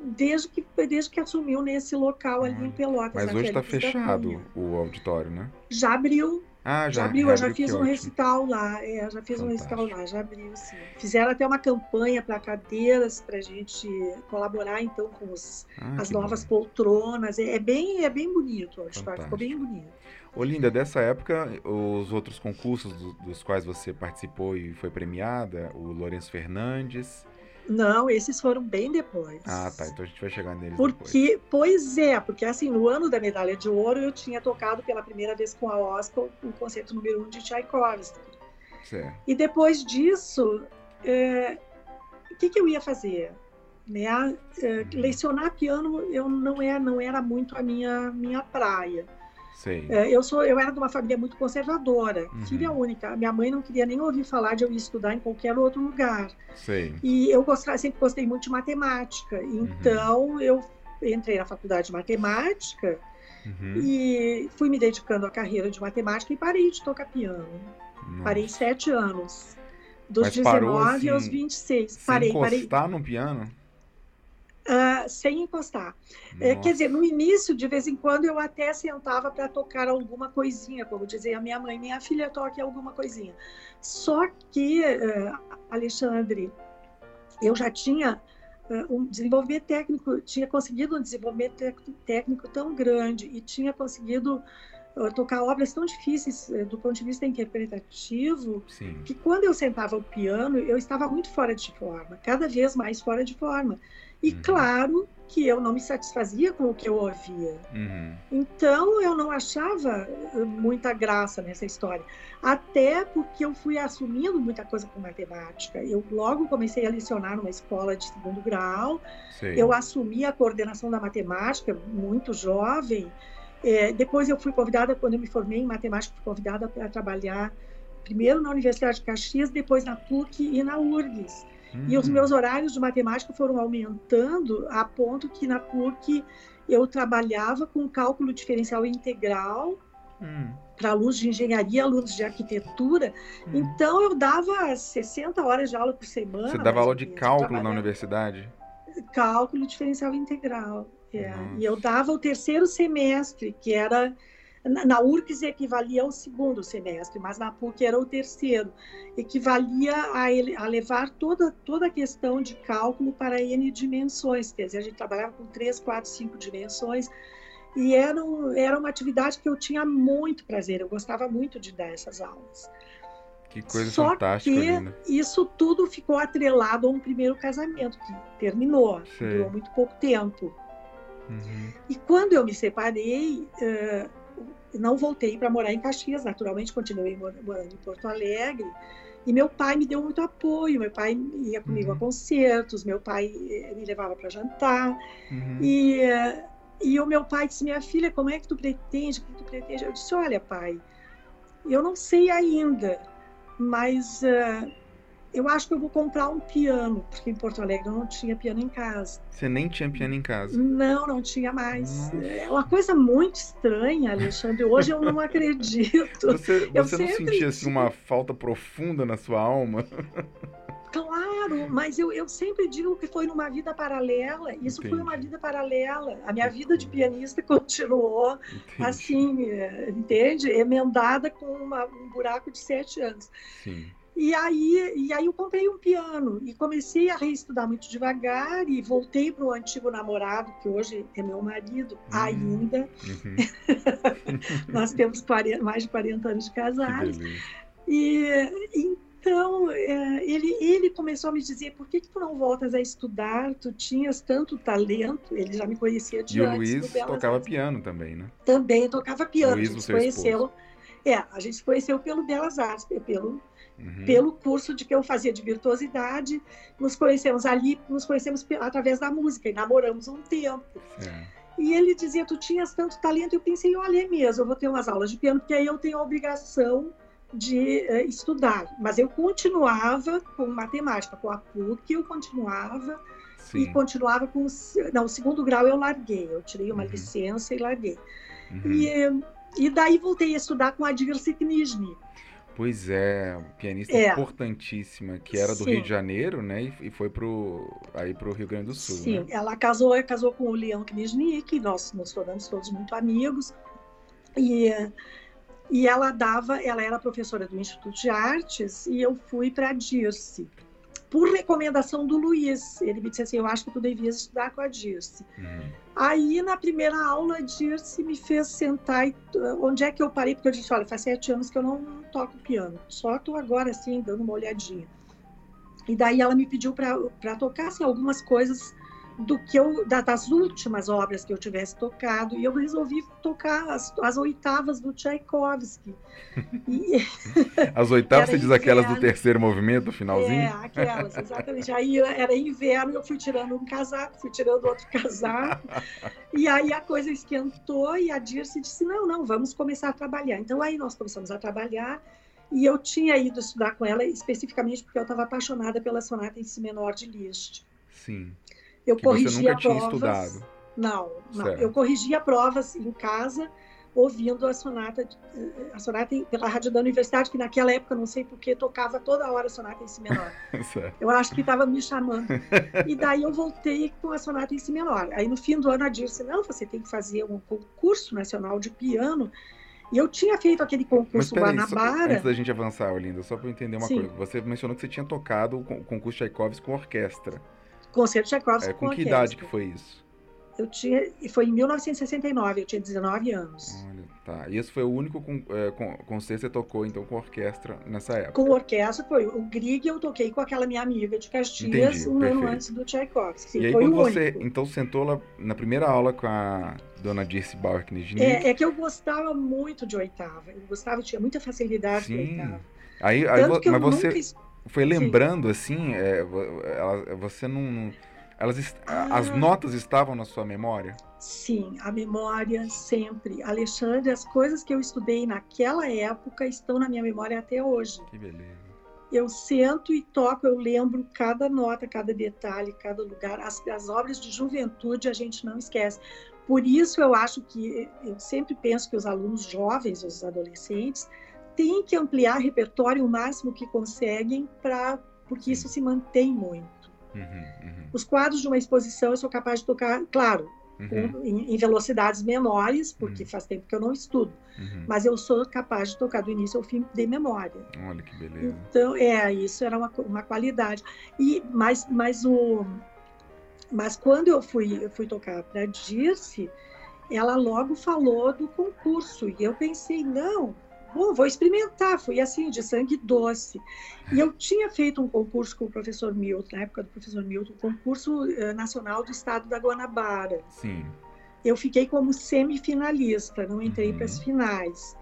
Speaker 2: desde, que, desde que assumiu nesse local ali em Pelotas.
Speaker 3: Mas hoje está fechado o auditório, né?
Speaker 2: Já abriu.
Speaker 3: Ah, já,
Speaker 2: já abriu, eu já fiz um ótimo. recital lá, é, já fiz Fantástico. um recital lá, já abriu, sim. Fizeram até uma campanha para cadeiras, para a gente colaborar então com os, ah, as novas bom. poltronas. É, é, bem, é bem bonito o auditório, ficou bem bonito.
Speaker 3: Olinda, dessa época, os outros concursos do, dos quais você participou e foi premiada, o Lourenço Fernandes.
Speaker 2: Não, esses foram bem depois.
Speaker 3: Ah, tá. Então a gente vai chegar neles
Speaker 2: porque,
Speaker 3: depois.
Speaker 2: Pois é, porque assim, no ano da medalha de ouro, eu tinha tocado pela primeira vez com a Oscar o concerto número um de Tchaikovsky.
Speaker 3: Certo.
Speaker 2: E depois disso, é, o que, que eu ia fazer? Né? É, uhum. lecionar piano eu não era, não era muito a minha, minha praia.
Speaker 3: É,
Speaker 2: eu sou, eu era de uma família muito conservadora, uhum. filha única. Minha mãe não queria nem ouvir falar de eu ir estudar em qualquer outro lugar. E eu gostava, sempre gostei muito de matemática. Uhum. Então uhum. eu entrei na faculdade de matemática uhum. e fui me dedicando à carreira de matemática e parei de tocar piano. Nossa. Parei sete anos. Dos Mas 19 parou, assim, aos 26.
Speaker 3: Sem
Speaker 2: parei,
Speaker 3: encostar
Speaker 2: parei.
Speaker 3: no piano?
Speaker 2: Uh, sem encostar. É, quer dizer, no início, de vez em quando, eu até sentava para tocar alguma coisinha, como dizia a minha mãe, minha filha toque alguma coisinha. Só que, uh, Alexandre, eu já tinha uh, um desenvolvimento técnico, tinha conseguido um desenvolvimento técnico tão grande e tinha conseguido tocar obras tão difíceis do ponto de vista interpretativo
Speaker 3: Sim.
Speaker 2: que quando eu sentava ao piano eu estava muito fora de forma, cada vez mais fora de forma. E uhum. claro que eu não me satisfazia com o que eu ouvia.
Speaker 3: Uhum.
Speaker 2: Então eu não achava eh, muita graça nessa história. Até porque eu fui assumindo muita coisa com matemática. Eu logo comecei a lecionar numa escola de segundo grau. Eu assumi a coordenação da matemática muito jovem. É, depois eu fui convidada, quando eu me formei em matemática, fui convidada para trabalhar primeiro na Universidade de Caxias, depois na PUC e na URGS. Uhum. E os meus horários de matemática foram aumentando a ponto que na PUC eu trabalhava com cálculo diferencial integral uhum. para alunos de engenharia, alunos de arquitetura. Uhum. Então eu dava 60 horas de aula por semana.
Speaker 3: Você dava aula de cálculo na universidade?
Speaker 2: Cálculo diferencial integral. É. E eu dava o terceiro semestre, que era na URGS equivalia ao segundo semestre, mas na PUC era o terceiro. Equivalia a, ele, a levar toda, toda a questão de cálculo para N dimensões, quer dizer, a gente trabalhava com três, quatro, cinco dimensões, e era, um, era uma atividade que eu tinha muito prazer, eu gostava muito de dar essas aulas.
Speaker 3: Que coisa Só fantástica.
Speaker 2: que isso tudo ficou atrelado a um primeiro casamento, que terminou, Sei. durou muito pouco tempo.
Speaker 3: Uhum.
Speaker 2: E quando eu me separei, uh, não voltei para morar em Caxias, naturalmente continuei morando em Porto Alegre. E meu pai me deu muito apoio. Meu pai ia comigo uhum. a concertos, meu pai eh, me levava para jantar. Uhum. E, e o meu pai disse: Minha filha, como é que tu pretende? O que tu pretende? Eu disse: Olha, pai, eu não sei ainda, mas uh, eu acho que eu vou comprar um piano, porque em Porto Alegre eu não tinha piano em casa.
Speaker 3: Você nem tinha piano em casa?
Speaker 2: Não, não tinha mais. Nossa. É uma coisa muito estranha, Alexandre. Hoje eu não acredito.
Speaker 3: Você, você não sentia assim, uma falta profunda na sua alma?
Speaker 2: Claro, mas eu, eu sempre digo que foi numa vida paralela. Isso Entendi. foi uma vida paralela. A minha vida de pianista continuou Entendi. assim, entende? Emendada com uma, um buraco de sete anos.
Speaker 3: Sim.
Speaker 2: E aí, e aí eu comprei um piano e comecei a reestudar muito devagar e voltei para o antigo namorado, que hoje é meu marido, uhum. ainda. Uhum. Nós temos 40, mais de 40 anos de casados. E então é, ele, ele começou a me dizer por que, que tu não voltas a estudar? Tu tinhas tanto talento. Ele já me conhecia de
Speaker 3: e antes. E o Luiz tocava Artes. piano também, né?
Speaker 2: Também tocava piano. Luiz, a gente se conheceu. É, a gente se conheceu pelo Belas Artes, pelo Uhum. Pelo curso de que eu fazia de virtuosidade, nos conhecemos ali, nos conhecemos através da música e namoramos um tempo. É. E ele dizia: Tu tinhas tanto talento. Eu pensei: Olha, é mesmo, eu vou ter umas aulas de piano, porque aí eu tenho a obrigação de uh, estudar. Mas eu continuava com matemática, com a PUC, eu continuava. Sim. E continuava com. Não, o segundo grau eu larguei, eu tirei uma uhum. licença e larguei. Uhum. E, e daí voltei a estudar com a Dirce Knizny
Speaker 3: Pois é, pianista é. importantíssima, que era do Sim. Rio de Janeiro, né? E, foi pro, aí pro Rio Grande do Sul.
Speaker 2: Sim,
Speaker 3: né?
Speaker 2: ela casou, casou com o Leão Kniznik, nós nos tornamos todos muito amigos. E, e ela dava, ela era professora do Instituto de Artes e eu fui para a Dirce por recomendação do Luiz. Ele me disse assim: Eu acho que tu devias estudar com a Dirce. Uhum. Aí, na primeira aula, a Dirce me fez sentar. E, onde é que eu parei? Porque eu disse: Olha, faz sete anos que eu não toco piano, só estou agora assim, dando uma olhadinha. E daí ela me pediu para tocar assim, algumas coisas do que eu das últimas obras que eu tivesse tocado e eu resolvi tocar as, as oitavas do Tchaikovsky.
Speaker 3: E... as oitavas você diz aquelas do terceiro movimento, finalzinho? É,
Speaker 2: aquelas, exatamente. Aí era inverno, eu fui tirando um casaco, fui tirando outro casaco. e aí a coisa esquentou e a Dirce disse: "Não, não, vamos começar a trabalhar". Então aí nós começamos a trabalhar. E eu tinha ido estudar com ela especificamente porque eu estava apaixonada pela sonata em si menor de Liszt.
Speaker 3: Sim.
Speaker 2: Eu que corrigia você nunca tinha provas. Estudado. Não, não. Certo. Eu corrigia provas em casa, ouvindo a sonata, a sonata pela rádio da universidade, que naquela época, não sei porquê, tocava toda hora a sonata em si menor. eu acho que estava me chamando. E daí eu voltei com a sonata em si menor. Aí no fim do ano a disse, não, você tem que fazer um concurso nacional de piano. E eu tinha feito aquele concurso Guanabara.
Speaker 3: Antes da gente avançar, Olinda, só para entender uma Sim. coisa. Você mencionou que você tinha tocado o concurso Tchaikovsky com orquestra.
Speaker 2: Concerto Tchaikovsky
Speaker 3: é, com, com que idade que foi isso?
Speaker 2: Eu tinha, foi em 1969, eu tinha 19 anos.
Speaker 3: Olha, tá. E esse foi o único com, é, com, concerto que você tocou, então, com orquestra nessa época?
Speaker 2: Com orquestra foi. O Grieg eu toquei com aquela minha amiga de Caxias Entendi, um perfeito. ano antes do Tchaikovsky.
Speaker 3: E aí, quando você, único. então, sentou lá na primeira aula com a dona Dirce Bauer
Speaker 2: é, é que eu gostava muito de oitava. Eu gostava, tinha muita facilidade
Speaker 3: Sim. oitava. Aí, aí mas você... Nunca foi lembrando Sim. assim, é, você não. Elas, ah. As notas estavam na sua memória?
Speaker 2: Sim, a memória sempre. Alexandre, as coisas que eu estudei naquela época estão na minha memória até hoje.
Speaker 3: Que beleza.
Speaker 2: Eu sento e toco, eu lembro cada nota, cada detalhe, cada lugar. As, as obras de juventude a gente não esquece. Por isso eu acho que eu sempre penso que os alunos jovens, os adolescentes, têm que ampliar repertório o máximo que conseguem para porque isso se mantém muito. Uhum, uhum. Os quadros de uma exposição eu sou capaz de tocar, claro, uhum. em, em, velocidades menores, porque uhum. faz tempo que eu não estudo, uhum. mas eu sou capaz de tocar do início ao fim de memória.
Speaker 3: Olha que beleza.
Speaker 2: Então, é, isso era uma, uma qualidade. E mas, mas o mas quando eu fui eu fui tocar para Dirce, ela logo falou do concurso e eu pensei, não, Bom, vou experimentar. Fui assim, de sangue doce. E eu tinha feito um concurso com o professor Milton, na época do professor Milton, concurso uh, nacional do estado da Guanabara.
Speaker 3: Sim.
Speaker 2: Eu fiquei como semifinalista, não entrei uhum. para as finais.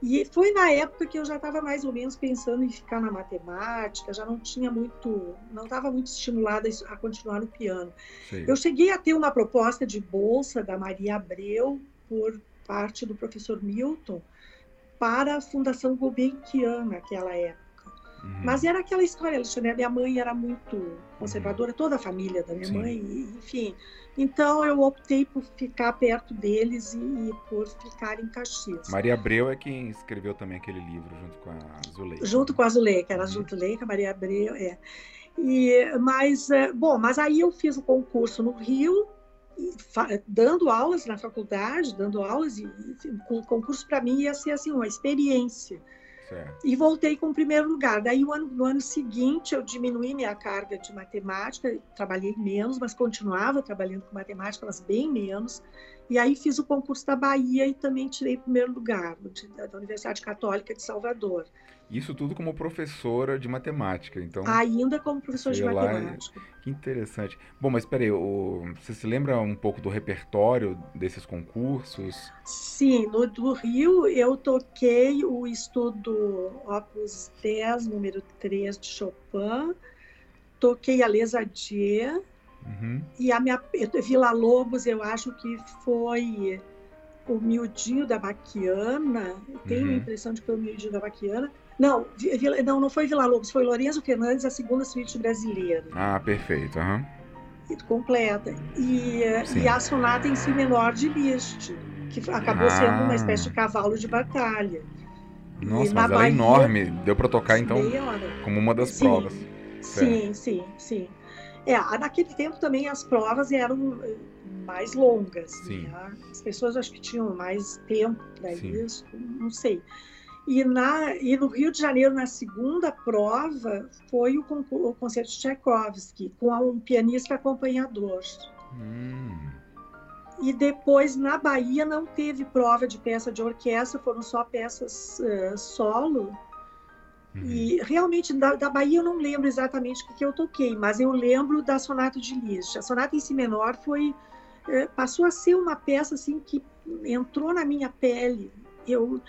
Speaker 2: E foi na época que eu já estava mais ou menos pensando em ficar na matemática, já não tinha muito, não estava muito estimulada a continuar no piano. Sim. Eu cheguei a ter uma proposta de bolsa da Maria Abreu por parte do professor Milton, para a Fundação Gulbenkian naquela época. Uhum. Mas era aquela história, Alexandre, minha mãe era muito conservadora, toda a família da minha Sim. mãe, enfim. Então eu optei por ficar perto deles e, e, por ficar em Caxias.
Speaker 3: Maria Abreu é quem escreveu também aquele livro junto com a Zuleika.
Speaker 2: Junto com a Zuleika, era uhum. Zuleika, Maria Abreu, é. E, mas, é, bom, mas aí eu fiz o concurso no Rio, dando aulas na faculdade, dando aulas, e, o concurso para mim ia ser assim, uma experiência. Certo. E voltei com o primeiro lugar. Daí, no ano, no ano seguinte, eu diminuí minha carga de matemática, trabalhei menos, mas continuava trabalhando com matemática, mas bem menos. E aí fiz o concurso da Bahia e também tirei o primeiro lugar, da Universidade Católica de Salvador.
Speaker 3: Isso tudo como professora de matemática, então.
Speaker 2: Ainda como professora de matemática.
Speaker 3: Que interessante. Bom, mas peraí, o... você se lembra um pouco do repertório desses concursos?
Speaker 2: Sim, no do Rio eu toquei o estudo Opus 10, número 3 de Chopin, toquei a Lesadier, uhum. e a minha Vila Lobos eu acho que foi o miudinho da Baquiana, tenho uhum. a impressão de que foi o miudinho da Baquiana, não, não, não foi Vila Lobos, foi Lourenço Fernandes, a segunda suíte brasileira.
Speaker 3: Ah, perfeito. Uhum.
Speaker 2: Completa. E, e a sonata em si menor de Liszt, que acabou ah. sendo uma espécie de cavalo de batalha.
Speaker 3: Nossa, e mas ela é enorme. Deu para tocar, então, como uma das
Speaker 2: sim,
Speaker 3: provas.
Speaker 2: Sim, sim, sim. É, naquele tempo também as provas eram eh, mais longas. Né? As pessoas acho que tinham mais tempo para isso, não sei. E, na, e no Rio de Janeiro, na segunda prova, foi o, o concerto de Tchaikovsky, com um pianista acompanhador. Hum. E depois, na Bahia, não teve prova de peça de orquestra, foram só peças uh, solo. Uhum. E realmente, da, da, Bahia, eu não lembro exatamente o que, que, eu toquei, mas eu lembro da Sonata de Liszt. A Sonata em Si menor foi, uh, passou a ser uma peça assim que entrou na minha pele. Eu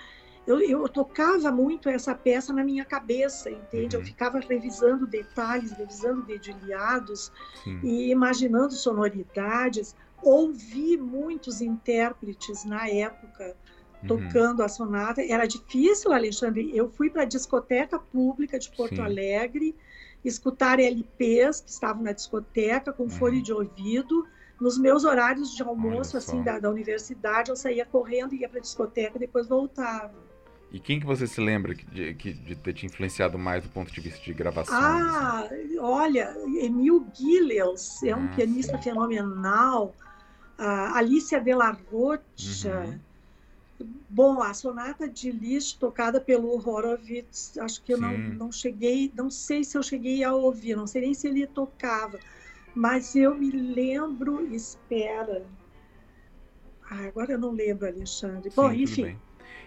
Speaker 2: eu, eu tocava muito essa peça na minha cabeça, entende? Uhum. Eu ficava revisando detalhes, revisando dedilhados Sim. e imaginando sonoridades. Ouvi muitos intérpretes na época uhum. tocando a sonata. Era difícil, Alexandre. Eu fui para a discoteca pública de Porto Sim. Alegre escutar LPs que estavam na discoteca com uhum. fone de ouvido. Nos meus horários de almoço, assim, da, da universidade, eu saía correndo, ia para a discoteca e depois voltava.
Speaker 3: E quem que você se lembra de, de, de ter te influenciado mais do ponto de vista de gravação?
Speaker 2: Ah, assim? olha, Emil Gilels é um ah, pianista fenomenal. Uh, Alicia Della Rocha. Uhum. Bom, a sonata de Liszt tocada pelo Horowitz, acho que eu não, não cheguei, não sei se eu cheguei a ouvir, não sei nem se ele tocava, mas eu me lembro, espera. Ah, agora eu não lembro, Alexandre. Bom, Sim, enfim.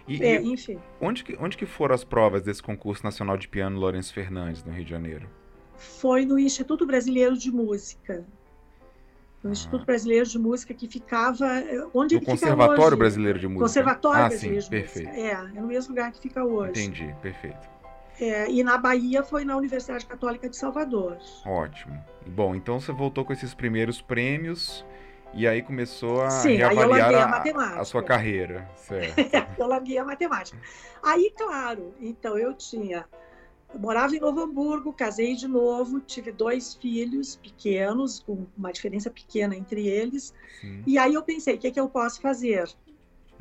Speaker 3: E, é, enfim. Onde que, onde que foram as provas desse concurso nacional de piano Lourenço Fernandes, no Rio de Janeiro?
Speaker 2: Foi no Instituto Brasileiro de Música. No ah. Instituto Brasileiro de Música, que ficava. Eh, onde
Speaker 3: no Conservatório Brasileiro de Música.
Speaker 2: Conservatório
Speaker 3: ah,
Speaker 2: Brasileiro
Speaker 3: sim, perfeito.
Speaker 2: Música. É, é no mesmo lugar que fica hoje.
Speaker 3: Entendi, perfeito.
Speaker 2: É, e na Bahia foi na Universidade Católica de Salvador.
Speaker 3: Ótimo. Bom, então você voltou com esses primeiros prêmios e aí começou a Sim, reavaliar a, a, sua carreira. Certo.
Speaker 2: eu larguei a matemática. Aí, claro, então eu tinha. Eu morava em Novo Hamburgo, casei de novo, tive dois filhos pequenos, com uma diferença pequena entre eles. Sim. E aí eu pensei, o que, é que eu posso fazer?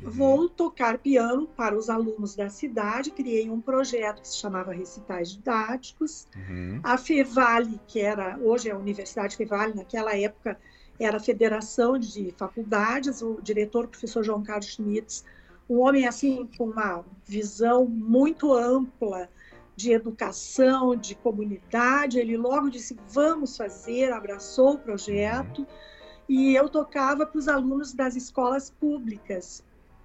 Speaker 2: Uhum. Vou tocar piano para os alunos da cidade. Criei um projeto que se chamava Recitais Didáticos. Uhum. A Fevale, que era hoje é a Universidade Fevale, naquela época era a Federação de Faculdades, o diretor, o professor João Carlos Schmitz, um homem assim com uma visão muito ampla de educação, de comunidade. Ele logo disse: vamos fazer, abraçou o projeto. E eu tocava para os alunos das escolas públicas.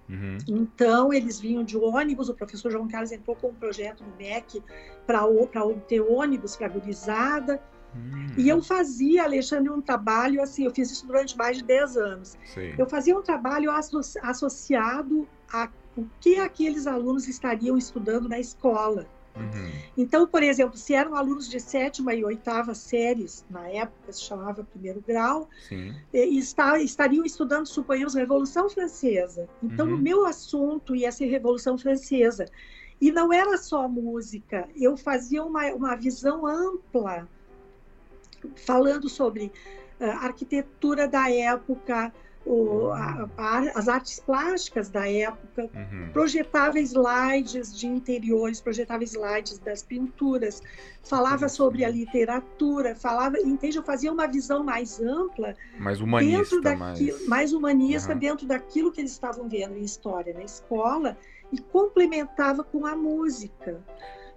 Speaker 2: Uhum. Então, eles vinham de ônibus. O professor João Carlos entrou com um projeto no MEC para ter ônibus para a gurizada. Hum. E eu fazia, Alexandre, um trabalho assim, eu fiz isso durante mais de 10 anos. Sim. Eu fazia um trabalho associado a o que aqueles alunos estariam estudando na escola. Uhum. Então, por exemplo, se eram alunos de sétima e oitava séries, na época se chamava primeiro grau, está, estariam estudando, suponhamos, Revolução Francesa. Então, uhum. o meu assunto ia ser Revolução Francesa. E não era só música, eu fazia uma, uma visão ampla falando sobre uh, arquitetura da época, o, a, a, as artes plásticas da época, uhum. projetava slides de interiores, projetava slides das pinturas, falava uhum. sobre a literatura, falava, entende? Eu fazia uma visão mais ampla,
Speaker 3: mais humanista,
Speaker 2: daquilo, mais... mais humanista uhum. dentro daquilo que eles estavam vendo em história na escola e complementava com a música.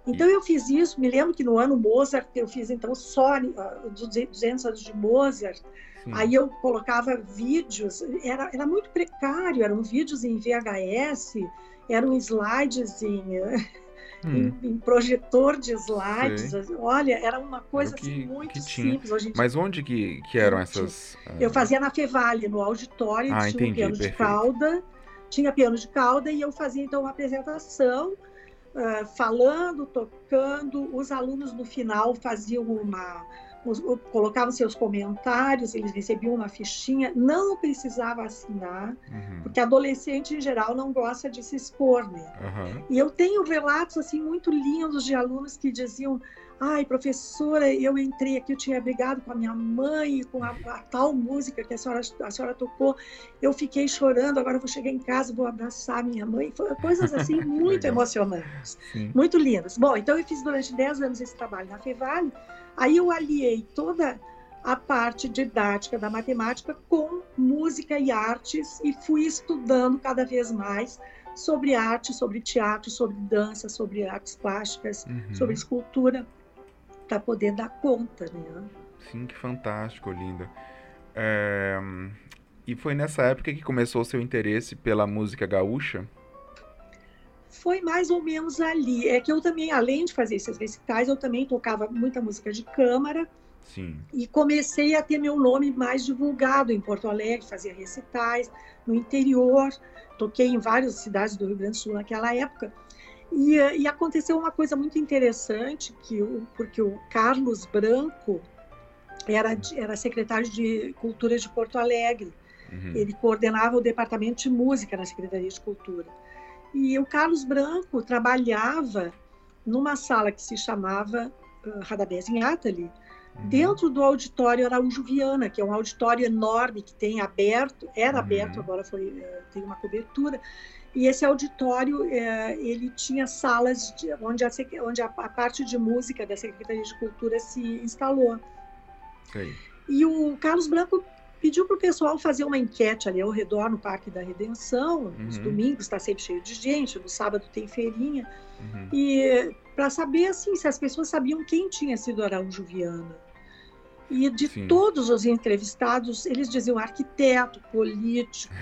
Speaker 2: Então eu fiz isso, me lembro que no ano Mozart eu fiz então só uh, 200 anos de Mozart, Sim. aí eu colocava vídeos, era, era muito precário, eram vídeos em VHS, eram slides em, hum. em, em projetor de slides, Sei. olha, era uma coisa que, assim, muito simples.
Speaker 3: Hoje Mas onde que, que eram essas...
Speaker 2: Eu uh... fazia na Fevale, no auditório, ah, tinha entendi, um piano perfeito. de cauda, tinha piano de cauda e eu fazia então uma apresentação uh, falando, tocando. Os alunos no final faziam uma, colocavam seus comentários, eles recebiam uma fichinha, não precisava assinar, uhum. porque adolescente em geral não gosta de se expor, né? Uhum. E eu tenho relatos assim muito lindos de alunos que diziam: Ai, professora, eu entrei aqui, eu tinha brigado com a minha mãe, com a, a, tal música que a senhora, a senhora tocou. Eu fiquei chorando, agora eu vou chegar em casa, vou abraçar minha mãe. Foi coisas assim muito emocionantes, Sim. muito lindas. Bom, então eu fiz durante 10 anos esse trabalho na Fevale. Aí eu aliei toda a parte didática da matemática com música e artes e fui estudando cada vez mais sobre arte, sobre teatro, sobre dança, sobre artes plásticas, uhum. sobre escultura para poder dar conta, né?
Speaker 3: Sim, que fantástico, linda. É... E foi nessa época que começou o seu interesse pela música gaúcha?
Speaker 2: Foi mais ou menos ali. É que eu também, além de fazer esses recitais, eu também tocava muita música de câmara.
Speaker 3: Sim.
Speaker 2: E comecei a ter meu nome mais divulgado em Porto Alegre, fazia recitais no interior. Toquei em várias cidades do Rio Grande do Sul naquela época. E, e aconteceu uma coisa muito interessante, que o, porque o Carlos Branco era, era secretário de Cultura de Porto Alegre. Uhum. Ele coordenava o departamento de música na Secretaria de Cultura. E o Carlos Branco trabalhava numa sala que se chamava uh, Radamés em Atali, uhum. dentro do auditório Araújo Viana, que é um auditório enorme que tem aberto, era uhum. aberto, agora foi, uh, tem uma cobertura, e esse auditório, é, ele tinha salas de, onde, a, onde a, a, parte de música da Secretaria de Cultura se instalou.
Speaker 3: Sim.
Speaker 2: E o Carlos Branco pediu para o pessoal fazer uma enquete ali ao redor no Parque da Redenção. Uhum. Nos domingos está sempre cheio de gente, no sábado tem feirinha. Uhum. E para saber assim, se as pessoas sabiam quem tinha sido Araújo Viana. E de Sim. todos os entrevistados, eles diziam arquiteto, político,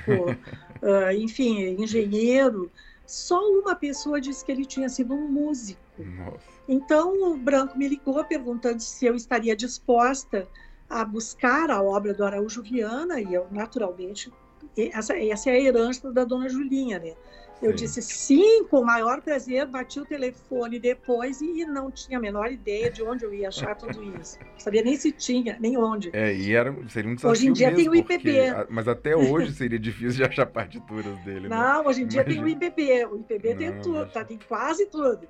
Speaker 2: uh, enfim, engenheiro. Só uma pessoa disse que ele tinha sido um músico.
Speaker 3: Nossa.
Speaker 2: Então o Branco me ligou perguntando se eu estaria disposta a buscar a obra do Araújo Viana, e eu, naturalmente, essa, essa é a herança da dona Julinha, né? Eu sim. disse sim, com o maior prazer, bati o telefone depois e não tinha a menor ideia de onde eu ia achar tudo isso. Não sabia nem se tinha, nem onde.
Speaker 3: É, e era, seria um desafio
Speaker 2: Hoje em dia
Speaker 3: mesmo,
Speaker 2: tem o IPB.
Speaker 3: Porque, mas até hoje seria difícil de achar partituras dele.
Speaker 2: Né? Não, hoje em dia Imagina. tem o IPB. O IPB não, tem tudo, tá, tem quase tudo.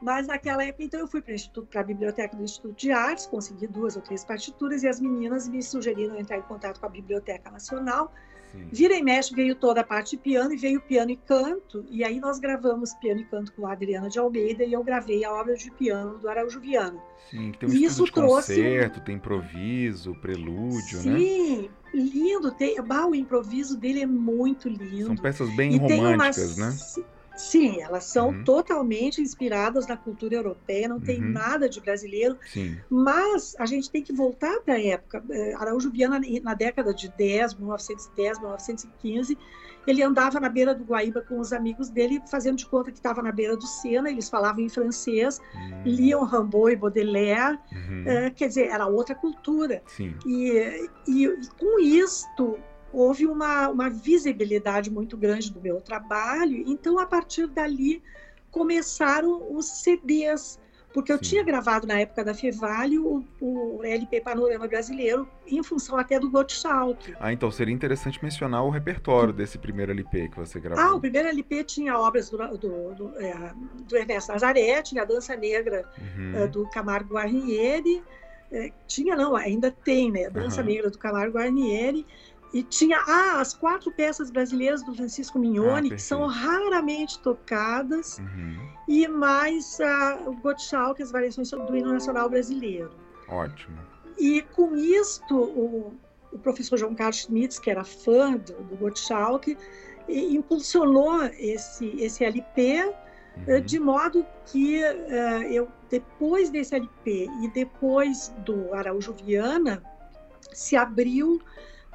Speaker 2: Mas naquela época, então, eu fui para a biblioteca do Instituto de Artes, consegui duas ou três partituras e as meninas me sugeriram entrar em contato com a Biblioteca Nacional Sim. Vira e mexe veio toda a parte de piano e veio piano e canto, e aí nós gravamos piano e canto com a Adriana de Almeida e eu gravei a obra de piano do Araújo Viana.
Speaker 3: Sim, tem um e isso de trouxe concerto, tem improviso, prelúdio,
Speaker 2: Sim,
Speaker 3: né?
Speaker 2: Sim, lindo, tem, bah, o improviso dele é muito lindo.
Speaker 3: São peças bem e românticas, né?
Speaker 2: Sim, elas são uhum. totalmente inspiradas na cultura europeia, não tem uhum. nada de brasileiro.
Speaker 3: Sim.
Speaker 2: Mas a gente tem que voltar para a época. Eh, Araújo Viana, na década de 10, 1910, 1915, ele andava na beira do Guaíba com os amigos dele, fazendo de conta que estava na beira do Sena, eles falavam em francês, uhum. liam Rimbaud e Baudelaire, uhum. é, quer dizer, era outra cultura.
Speaker 3: Sim.
Speaker 2: E, e, e com isto, houve uma, uma visibilidade muito grande do meu trabalho. Então, a partir dali, começaram os CDs, porque eu Sim. tinha gravado na época da Fevale o, o, LP Panorama Brasileiro, em função até do Gottschalk.
Speaker 3: Ah, então seria interessante mencionar o repertório desse primeiro LP que você gravou.
Speaker 2: Ah, o primeiro LP tinha obras do, do, do, é, do Ernesto Nazaré, tinha a Dança Negra uhum. é, do Camargo Guarnieri, é, tinha não, ainda tem, né, Dança uhum. Negra do Camargo Guarnieri, e tinha ah, as quatro peças brasileiras do Francisco Mignoni, ah, que são raramente tocadas,
Speaker 3: uhum.
Speaker 2: e mais uh, o Gottschalk, as variações do hino nacional brasileiro.
Speaker 3: Ótimo.
Speaker 2: E com isto, o, o professor João Carlos Schmitz, que era fã do, do Gottschalk, impulsionou esse, esse LP, uhum. de modo que eu, depois desse LP e depois do Araújo Viana, se abriu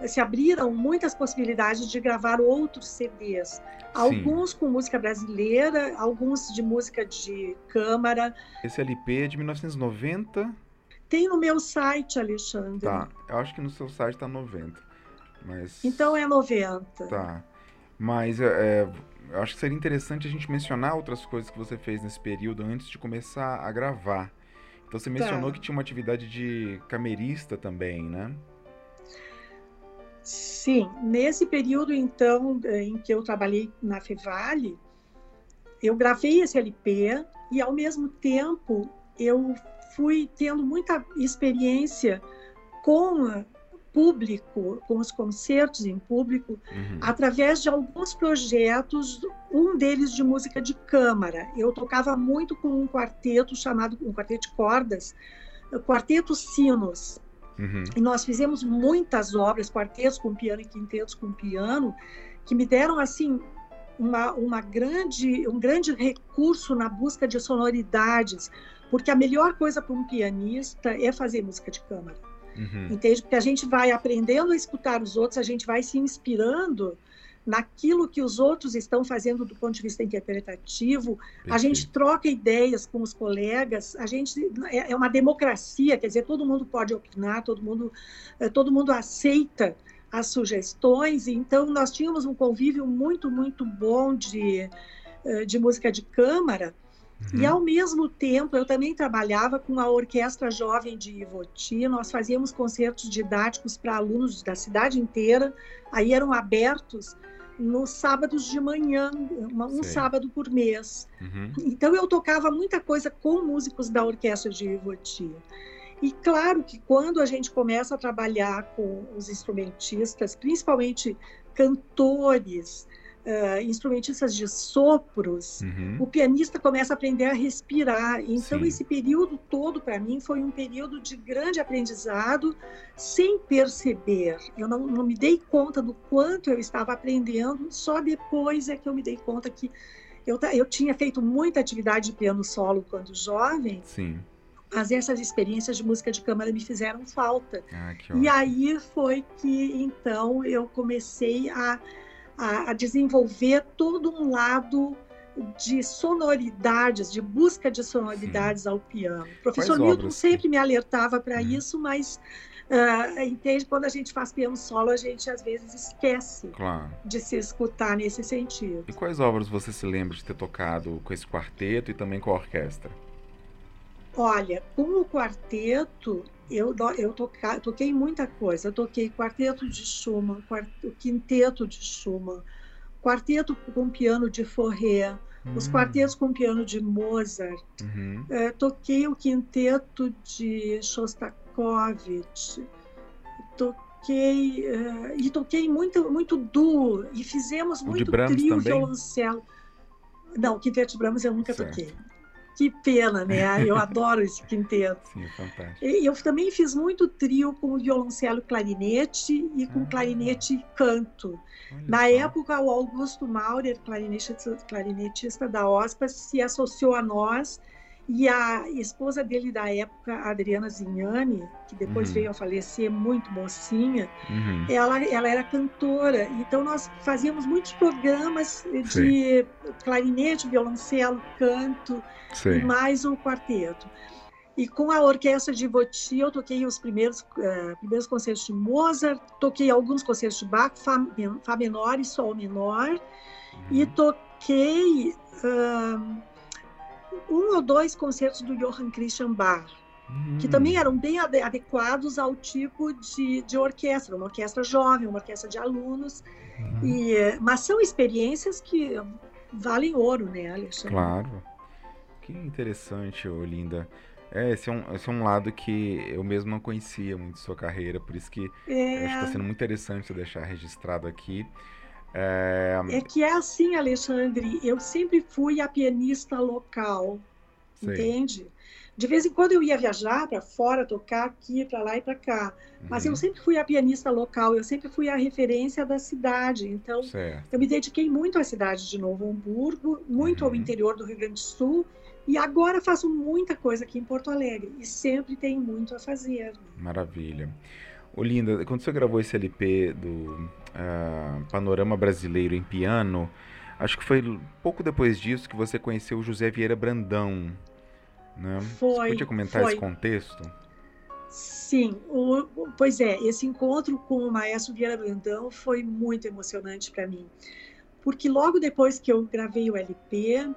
Speaker 2: se abriram muitas possibilidades de gravar outros CDs. Alguns Sim. com música brasileira, alguns de música de câmara.
Speaker 3: Esse LP é de 1990?
Speaker 2: Tem no meu site, Alexandre.
Speaker 3: Tá, eu acho que no seu site tá 90. Mas...
Speaker 2: Então é 90.
Speaker 3: Tá. Mas é, é, eu acho que seria interessante a gente mencionar outras coisas que você fez nesse período antes de começar a gravar. Então você mencionou tá. que tinha uma atividade de camerista também, né?
Speaker 2: Sim, nesse período então eh, em que eu trabalhei na Fevale, eu gravei esse LP e ao mesmo tempo eu fui tendo muita experiência com público, com os concertos em público, uhum. através de alguns projetos, um deles de música de câmara. Eu tocava muito com um quarteto chamado, um quarteto de cordas, Quarteto Sinos, Uhum. E nós fizemos muitas obras, quartetos com piano e quintetos com piano, que me deram assim uma, uma grande, um grande recurso na busca de sonoridades, porque a melhor coisa para um pianista é fazer música de câmara. Uhum. Entende? Porque a gente vai aprendendo a escutar os outros, a gente vai se inspirando naquilo que os outros estão fazendo do ponto de vista interpretativo, Perfeito. a gente troca ideias com os colegas, a gente é, é uma democracia, quer dizer, todo mundo pode opinar, todo mundo, é, todo mundo aceita as sugestões, então nós tínhamos um convívio muito, muito bom de, é, de música de câmara, Uhum. E, ao mesmo tempo, eu também trabalhava com a Orquestra Jovem de Ivoti. Nós fazíamos concertos didáticos para alunos da cidade inteira. Aí eram abertos nos sábados de manhã, uma, um sábado por mês. Uhum. Então eu tocava muita coisa com músicos da orquestra de Ivoti. E claro que quando a gente começa a trabalhar com os instrumentistas, principalmente cantores, uh, instrumentistas de sopros, uhum. o pianista começa a aprender a respirar. Então, Sim. esse período todo, para mim, foi um período de grande aprendizado, sem perceber. Eu não, não me dei conta do quanto eu estava aprendendo, só depois é que eu me dei conta que eu, eu tinha feito muita atividade de piano solo quando jovem.
Speaker 3: Sim
Speaker 2: mas essas experiências de música de câmara me fizeram falta. Ah, e aí foi que então eu comecei a a, a desenvolver todo um lado de sonoridades, de busca de sonoridades Sim. ao piano. O professor Quais Milton sempre me alertava para hum. isso, mas uh, entende quando a gente faz piano solo, a gente às vezes esquece
Speaker 3: claro.
Speaker 2: de se escutar nesse sentido.
Speaker 3: E quais obras você se lembra de ter tocado com esse quarteto e também com a orquestra?
Speaker 2: Olha, com o quarteto, eu, eu toca, toquei muita coisa. Eu toquei quarteto de Schumann, o quinteto de Schumann, quarteto com piano de Forré, uhum. os hum. quartetos com piano de Mozart. Uhum. É, toquei o quinteto de Shostakovich. Toquei uh, e toquei muito muito duo e fizemos muito trio violoncelo. Não, o quinteto de Brahms eu nunca certo. toquei. Que pena, né? Eu adoro esse quinteto.
Speaker 3: Sim, fantástico.
Speaker 2: E eu também fiz muito trio com violoncelo clarinete e com ah. clarinete e canto. Na só. época, o Augusto Maurer, clarinetista, clarinetista da OSPA, se associou a nós e a esposa dele da época, Adriana Zignani, que depois uhum. veio a falecer, muito mocinha, uhum. ela, ela era cantora. Então nós fazíamos muitos programas de Sim. clarinete, violoncelo, canto Sim. e mais um quarteto. E com a orquestra de Voti, eu toquei os primeiros, uh, primeiros concertos de Mozart, toquei alguns concertos de Bach, Fá, Fá menor e Sol menor, uhum. e toquei. Uh, um ou dois concertos do Johann Christian Bach, hum. que também eram bem adequados ao tipo de, de orquestra, uma orquestra jovem, uma orquestra de alunos. Hum. E, mas são experiências que valem ouro, né, Alexandre?
Speaker 3: Claro. Que interessante, Olinda. É, esse é, um, esse é um lado que eu mesmo não conhecia muito de sua carreira, por isso que é... acho que está sendo muito interessante deixar registrado aqui.
Speaker 2: É... é que é assim, Alexandre, eu sempre fui a pianista local. Sei. entende? De vez em quando eu ia viajar para fora, tocar aqui, para lá e para cá. Mas uhum. eu sempre fui a pianista local, eu sempre fui a referência da cidade. Então, certo. eu me dediquei muito à cidade de Novo Hamburgo, muito uhum. ao interior do Rio Grande do Sul. E agora faço muita coisa aqui em Porto Alegre. E sempre tenho muito a fazer.
Speaker 3: Maravilha. Olinda, quando você gravou esse LP do uh, Panorama Brasileiro em piano, acho que foi pouco depois disso que você conheceu o José Vieira Brandão. Né? Foi. Você podia comentar foi. esse contexto?
Speaker 2: Sim, o, pois é, esse encontro com o maestro Vieira Brandão foi muito emocionante para mim, porque logo depois que eu gravei o LP,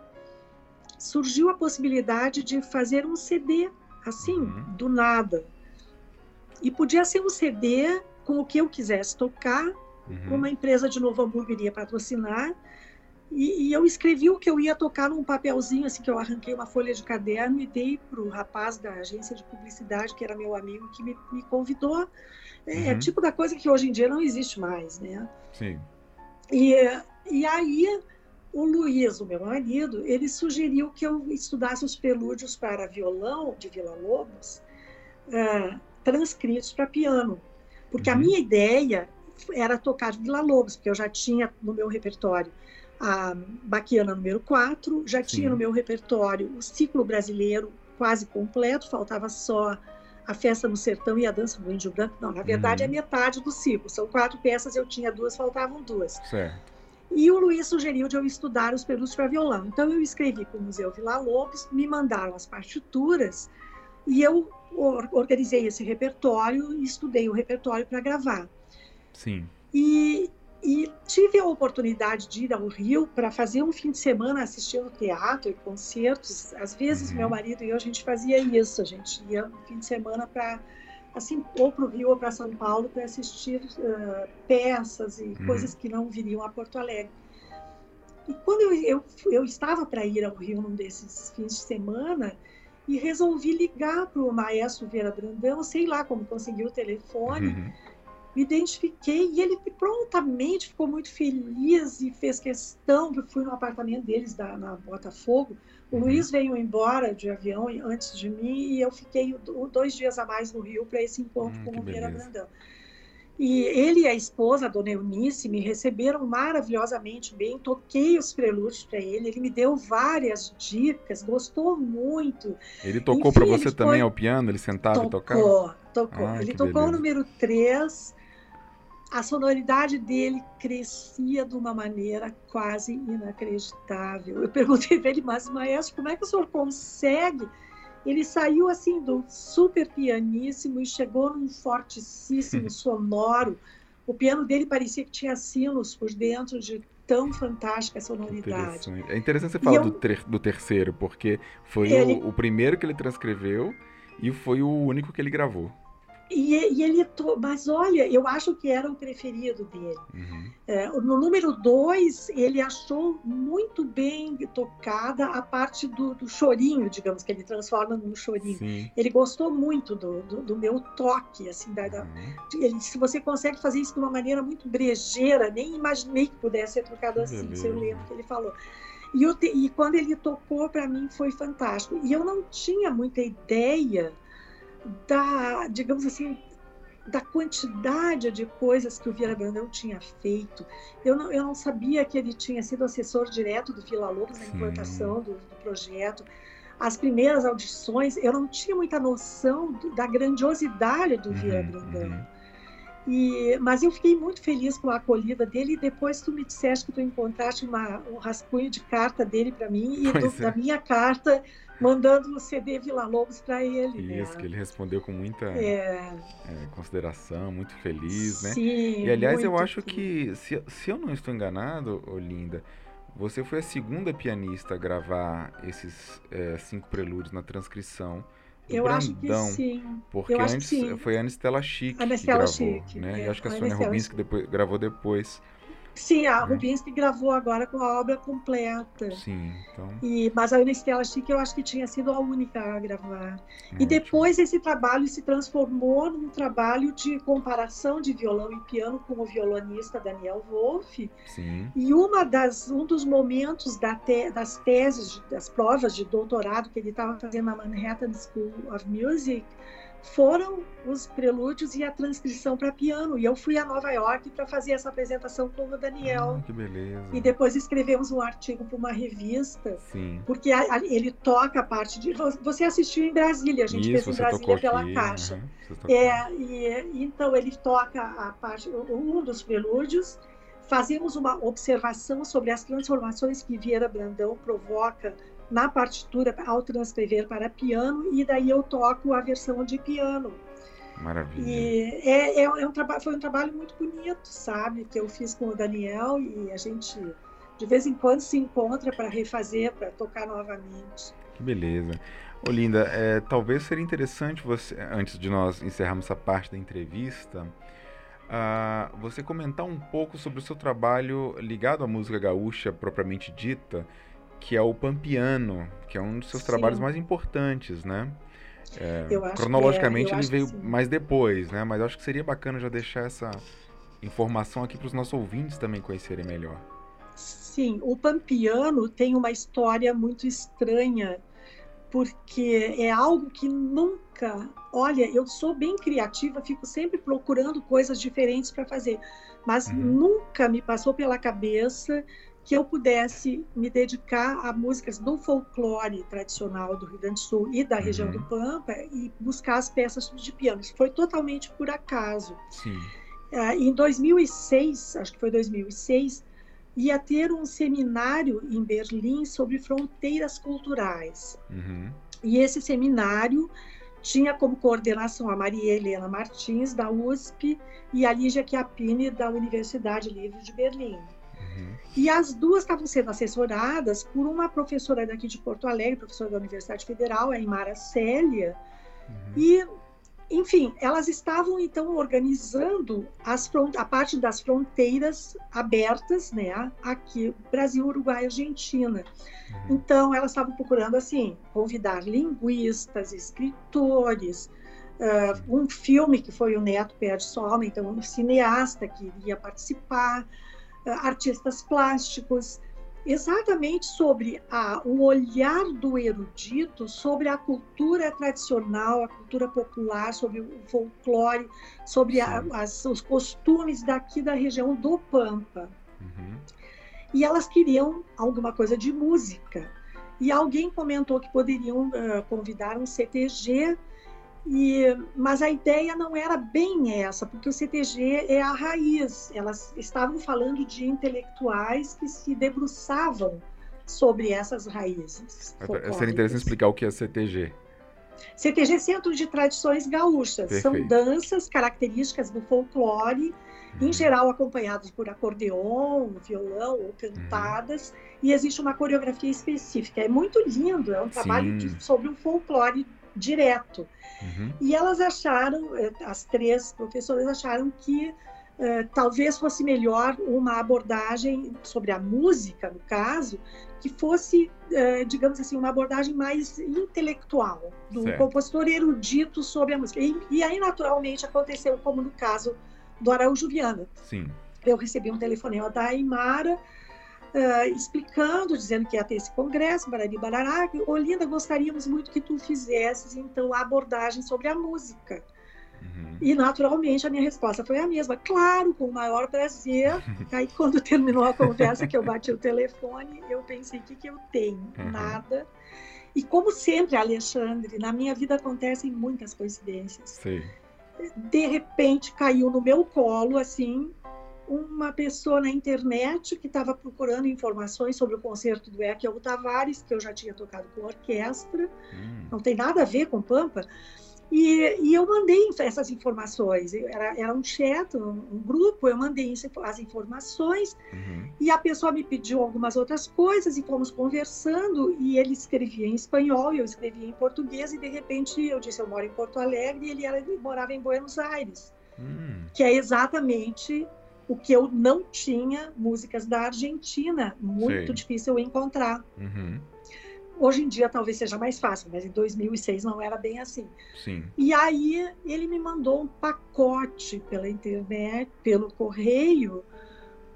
Speaker 2: surgiu a possibilidade de fazer um CD, assim, uhum. do nada. E podia ser um CD com o que eu quisesse tocar, uhum. uma empresa de Novo Hamburgo iria patrocinar, e, e, eu escrevi o que eu ia tocar num papelzinho, assim, que eu arranquei uma folha de caderno e dei para o rapaz da agência de publicidade, que era meu amigo, que me, me convidou. É, é uhum. tipo da coisa que hoje em dia não existe mais, né?
Speaker 3: Sim.
Speaker 2: E, e aí o Luiz, o meu marido, ele sugeriu que eu estudasse os prelúdios para violão de Vila Lobos, uh, transcritos para piano. Porque uhum. a minha ideia era tocar Vila Lobos, porque eu já tinha no meu repertório a Baquiana número 4, já Sim. tinha no meu repertório o ciclo brasileiro quase completo, faltava só a Festa no Sertão e a Dança do Índio Branco. Não, na verdade é uhum. é metade do ciclo, são quatro peças, eu tinha duas, faltavam duas.
Speaker 3: Certo.
Speaker 2: E o Luiz sugeriu de eu estudar os perus para violão. Então eu escrevi para o Museu Vila Lobos, me mandaram as partituras e eu organizei esse repertório e estudei o repertório para gravar.
Speaker 3: Sim.
Speaker 2: E, e tive a oportunidade de ir ao Rio para fazer um fim de semana assistindo teatro e concertos. Às vezes, uhum. meu marido e eu, a gente fazia isso. A gente ia no fim de semana para, assim, ou para o Rio ou para São Paulo para assistir uh, peças e uhum. coisas que não viriam a Porto Alegre. E quando eu, eu, eu estava para ir ao Rio num desses fins de semana e resolvi ligar para o maestro Vieira Brandão, sei lá como consegui o telefone. Uhum me identifiquei e ele prontamente ficou muito feliz e fez questão, eu fui no apartamento deles da, na Botafogo, o uhum. Luiz veio embora de avião antes de mim e eu fiquei dois dias a mais no Rio para esse encontro hum, com o Vieira Brandão. E ele e a esposa, a dona Eunice, me receberam maravilhosamente bem. Toquei os prelúdios para ele, ele me deu várias dicas, gostou muito.
Speaker 3: Ele tocou para você também ao piano? Ele sentava tocou, e tocava?
Speaker 2: Tocou, tocou. Ele tocou beleza. o número 3 a sonoridade dele crescia de uma maneira quase inacreditável. Eu perguntei para ele, mas maestro, como é que o senhor consegue? Ele saiu assim do super pianíssimo e chegou num fortíssimo sonoro. O piano dele parecia que tinha sinos por dentro de tão fantástica a sonoridade.
Speaker 3: Interessante. É interessante você falar eu... do, ter do, terceiro, porque foi ele... o, o primeiro que ele transcreveu e foi o único que ele gravou.
Speaker 2: E, e, ele, mas olha, eu acho que era o preferido dele. Uhum. É, no número dois, ele achou muito bem tocada a parte do, do chorinho, digamos, que ele transforma num chorinho. Sim. Ele gostou muito do, do, do, meu toque, assim, da, uhum. ele, se você consegue fazer isso de uma maneira muito brejeira, nem imaginei que pudesse ser tocado assim, Beleza. eu lembro que ele falou. E, te, e quando ele tocou, para mim, foi fantástico. E eu não tinha muita ideia da, digamos assim, da quantidade de coisas que o Vieira Brandão tinha feito. Eu não, eu não sabia que ele tinha sido assessor direto do Vila Lobos na implantação do, do, projeto. As primeiras audições, eu não tinha muita noção do, da grandiosidade do Vieira uhum, Brandão. Uhum. E, mas eu fiquei muito feliz com a acolhida dele. E depois tu me disseste que tu encontraste uma, um rascunho de carta dele para mim e do, é. da minha carta mandando o CD Vila Lobos para ele.
Speaker 3: Isso,
Speaker 2: né?
Speaker 3: que ele respondeu com muita é... É, consideração, muito feliz, né?
Speaker 2: Sim,
Speaker 3: e aliás, eu acho que, se, se eu não estou enganado, Olinda, você foi a segunda pianista a gravar esses é, cinco prelúdios na transcrição.
Speaker 2: Eu
Speaker 3: Brandão,
Speaker 2: acho que sim.
Speaker 3: Porque antes foi a Anistela Chic que gravou, Chique, né? É, e acho que a, a Sônia Rubins que depois, gravou depois.
Speaker 2: Sim, a né? Rubinstein gravou agora com a obra completa.
Speaker 3: Sim, então.
Speaker 2: E, mas a Ana Estela Chique eu acho que tinha sido a única a gravar. Muito. E depois esse trabalho se transformou num trabalho de comparação de violão e piano com o violonista Daniel Wolff.
Speaker 3: Sim.
Speaker 2: E uma das, um dos momentos da te, das teses, das provas de doutorado que ele estava fazendo na Manhattan School of Music foram os prelúdios e a transcrição para piano. E eu fui a Nova York para fazer essa apresentação com o Daniel.
Speaker 3: Ah, que beleza.
Speaker 2: E depois escrevemos um artigo para uma revista.
Speaker 3: Sim.
Speaker 2: Porque a, a, ele toca a parte de. Você assistiu em Brasília, a gente
Speaker 3: Isso,
Speaker 2: fez em Brasília pela
Speaker 3: aqui.
Speaker 2: caixa.
Speaker 3: Uhum,
Speaker 2: é, e, então ele toca a parte, um dos prelúdios. Fazemos uma observação sobre as transformações que Vieira Brandão provoca na partitura ao transcrever para piano e daí eu toco a versão de piano.
Speaker 3: Maravilha.
Speaker 2: E é, é, é um foi um trabalho muito bonito, sabe, que eu fiz com o Daniel e a gente de vez em quando se encontra para refazer, para tocar novamente.
Speaker 3: Que beleza. Olinda, é, talvez seria interessante você, antes de nós encerrarmos essa parte da entrevista, uh, você comentar um pouco sobre o seu trabalho ligado à música gaúcha propriamente dita, que é o Pampiano, que é um dos seus Sim. trabalhos mais importantes, né? É, cronologicamente
Speaker 2: é,
Speaker 3: ele veio mais depois, né? Mas acho que seria bacana já deixar essa informação aqui para os nossos ouvintes também conhecerem melhor.
Speaker 2: Sim, o Pampiano tem uma história muito estranha, porque é algo que nunca. Olha, eu sou bem criativa, fico sempre procurando coisas diferentes para fazer, mas uhum. nunca me passou pela cabeça que eu pudesse me dedicar a músicas do folclore tradicional do Rio Grande do Sul e da uhum. região do Pampa e buscar as peças de piano. Isso foi totalmente por acaso.
Speaker 3: Sim.
Speaker 2: Uh, em 2006, acho que foi 2006, ia ter um seminário em Berlim sobre fronteiras culturais.
Speaker 3: Uhum.
Speaker 2: E esse seminário tinha como coordenação a Maria Helena Martins, da USP, e a Lígia Chiappini, da Universidade Livre de Berlim.
Speaker 3: Uhum.
Speaker 2: E as duas estavam sendo assessoradas por uma professora daqui de Porto Alegre, professora da Universidade Federal, a Imara Célia. Uhum. E, enfim, elas estavam então organizando as a parte das fronteiras abertas, né? Aqui, Brasil, Uruguai, Argentina. Uhum. Então, elas estavam procurando, assim, convidar linguistas, escritores, uh, um filme que foi o Neto Perde Sua Alma, então um cineasta que iria participar, artistas plásticos, exatamente sobre a, o olhar do erudito sobre a cultura tradicional, a cultura popular, sobre o folclore, sobre a, as, os costumes daqui da região do Pampa.
Speaker 3: Uhum.
Speaker 2: E elas queriam alguma coisa de música. E alguém comentou que poderiam uh, convidar um CTG e, mas a ideia não era bem essa, porque o CTG é a raiz. Elas estavam falando de intelectuais que se debruçavam sobre essas raízes.
Speaker 3: É, seria interessante explicar o que é CTG.
Speaker 2: CTG é Centro de Tradições Gaúchas. Perfeito. São danças características do folclore, uhum. em geral acompanhadas por acordeon, violão ou cantadas, uhum. e existe uma coreografia específica. É muito lindo, é um trabalho de, sobre o folclore direto.
Speaker 3: Uhum.
Speaker 2: E elas acharam, eh, as três professoras acharam que uh, talvez fosse melhor uma abordagem sobre a música, no caso, que fosse, uh, digamos assim, uma abordagem mais intelectual, do certo. compositor erudito sobre a música. E, e, aí, naturalmente, aconteceu como no caso do Araújo Viana.
Speaker 3: Sim.
Speaker 2: Eu recebi um telefonema da Aymara, uh, explicando, dizendo que ia ter esse congresso, Barari Barará, Olinda, gostaríamos muito que tu fizesses, então, a abordagem sobre a música.
Speaker 3: Uhum.
Speaker 2: E, naturalmente, a minha resposta foi a mesma. Claro, com o maior prazer. Aí, quando terminou a conversa, que eu bati o telefone, eu pensei, o que, que eu tenho? Uhum. Nada. E, como sempre, Alexandre, na minha vida acontecem muitas coincidências.
Speaker 3: Sim.
Speaker 2: De repente, caiu no meu colo, assim, uma pessoa na internet que estava procurando informações sobre o concerto do Ekel Tavares, que eu já tinha tocado com orquestra,
Speaker 3: hum.
Speaker 2: não tem nada a ver com Pampa. E, e eu mandei essas informações. Era, era um chat, um, um, grupo, eu mandei as informações
Speaker 3: uhum.
Speaker 2: e a pessoa me pediu algumas outras coisas e fomos conversando. E ele escrevia em espanhol, eu escrevia em português. E de repente eu disse: Eu moro em Porto Alegre e ele, era, ele morava em Buenos Aires,
Speaker 3: hum.
Speaker 2: que é exatamente O que eu não tinha músicas da Argentina, muito Sim. difícil encontrar. Uhum. Hoje em dia talvez seja mais fácil, mas em 2006 não era bem assim.
Speaker 3: Sim.
Speaker 2: E aí ele me mandou um pacote pela internet, pelo correio,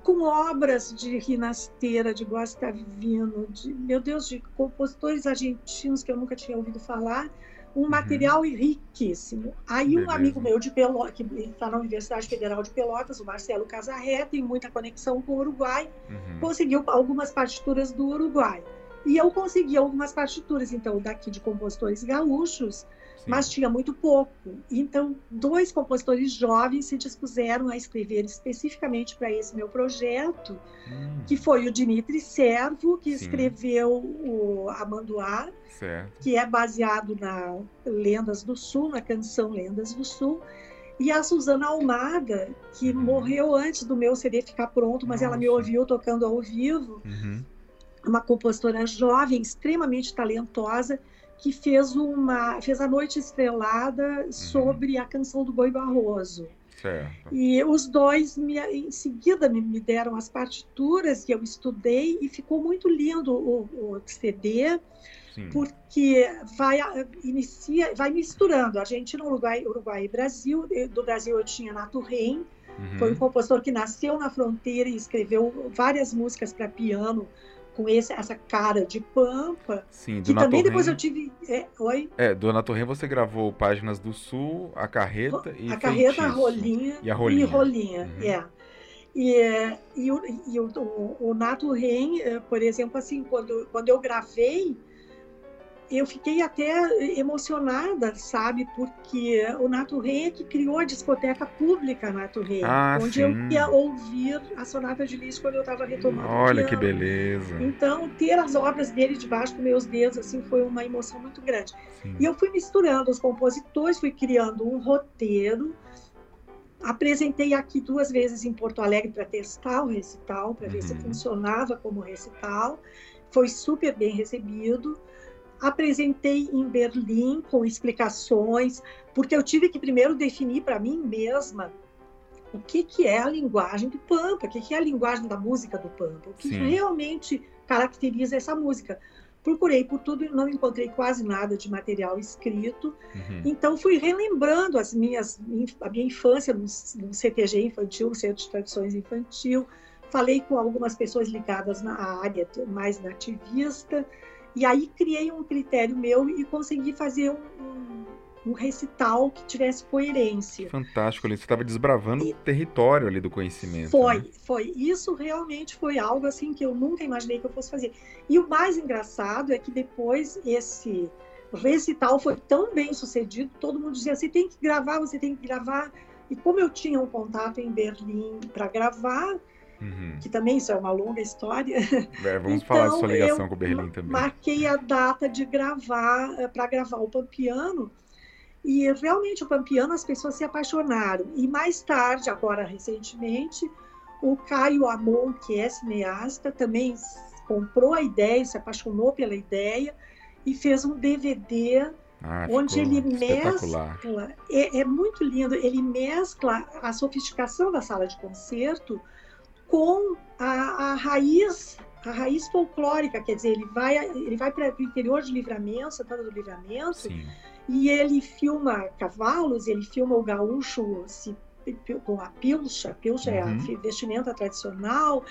Speaker 2: com obras de Rinasteira, de Guastavino, de, meu Deus, de compositores argentinos que eu nunca tinha ouvido falar, um uhum. material riquíssimo. Aí um amigo meu de Pelotas, que está na Universidade Federal de Pelotas, o Marcelo Casarré, tem muita conexão com o Uruguai, uhum. conseguiu algumas partituras do Uruguai. E eu consegui algumas partituras, então, daqui de compositores gaúchos, Sim. mas tinha muito pouco. Então, dois compositores jovens se dispuseram a escrever especificamente para esse meu projeto, hum. que foi o Dimitri Servo, que Sim. escreveu o Amanduá, certo. que é baseado na Lendas do Sul, na canção Lendas do Sul, e a Suzana Almada, que uhum. morreu antes do meu CD ficar pronto, mas Nossa. ela me ouviu tocando ao vivo. Uhum uma compositora jovem, extremamente talentosa, que fez uma fez a Noite Estrelada uhum. sobre a canção do Boi Barroso.
Speaker 3: Certo.
Speaker 2: E os dois me, em seguida me, me, deram as partituras que eu estudei e ficou muito lindo o, o CD. Sim. porque vai inicia, vai misturando Argentina, Uruguai, Uruguai e Brasil. Do Brasil eu tinha Nato Reim, uhum. foi um compositor que nasceu na fronteira e escreveu várias músicas para piano com esse, essa cara de pampa.
Speaker 3: Sim,
Speaker 2: que também depois eu tive. É, oi?
Speaker 3: É, Dona Torre você gravou Páginas do Sul, A Carreta e.
Speaker 2: A Carreta, a Rolinha.
Speaker 3: E a Rolinha.
Speaker 2: E Rolinha, uhum. é. E, e, o, e o, o, o Nato Ren, eh, por exemplo, assim, quando, quando eu gravei, eu fiquei até emocionada, sabe? Porque o Nato Rei é que criou a discoteca pública Nato Rei,
Speaker 3: ah,
Speaker 2: onde
Speaker 3: sim.
Speaker 2: eu ia ouvir a sonata de Lis quando eu estava retomando.
Speaker 3: Olha que beleza!
Speaker 2: Então, ter as obras dele debaixo dos meus dedos assim foi uma emoção muito grande. Sim. E eu fui misturando os compositores, fui criando um roteiro. Apresentei aqui duas vezes em Porto Alegre para testar o recital, para uhum. ver se uhum. funcionava como recital. Foi super bem recebido apresentei em Berlim com explicações, porque eu tive que primeiro definir para mim mesma o que, que é a linguagem do Pampa, o que, que é a linguagem da música do Pampa, o que Sim. realmente caracteriza essa música. Procurei por tudo e não encontrei quase nada de material escrito. Uhum. Então fui relembrando as minhas a minha infância no, no CTG infantil, no Centro de Tradições Infantil. Falei com algumas pessoas ligadas na área mais nativista. E aí criei um critério meu e consegui fazer um, um, recital que tivesse coerência.
Speaker 3: Fantástico, você estava desbravando e... o território ali do conhecimento.
Speaker 2: Foi,
Speaker 3: né?
Speaker 2: foi. Isso realmente foi algo assim que eu nunca imaginei que eu fosse fazer. E o mais engraçado é que depois esse recital foi tão bem sucedido, todo mundo dizia: você tem que gravar, você tem que gravar. E como eu tinha um contato em Berlim para gravar, Uhum. que também isso é uma longa história.
Speaker 3: É, vamos então, falar de sua ligação com o Berlim também.
Speaker 2: Marquei a data de gravar, eh, para gravar o Pampiano, e realmente o Pampiano as pessoas se apaixonaram. E mais tarde, agora recentemente, o Caio Amon, que é cineasta, também comprou a ideia, se apaixonou pela ideia e fez um DVD ah, onde ele mescla, é, é, muito lindo, ele mescla a sofisticação da sala de concerto com a, a raiz a raiz folclórica, quer dizer, ele vai, ele vai para o interior de Livramento, Santana do Livramento, Sim. e ele filma cavalos, ele filma o gaúcho se com a pilcha, a pilcha uhum. é a uhum. vestimenta tradicional,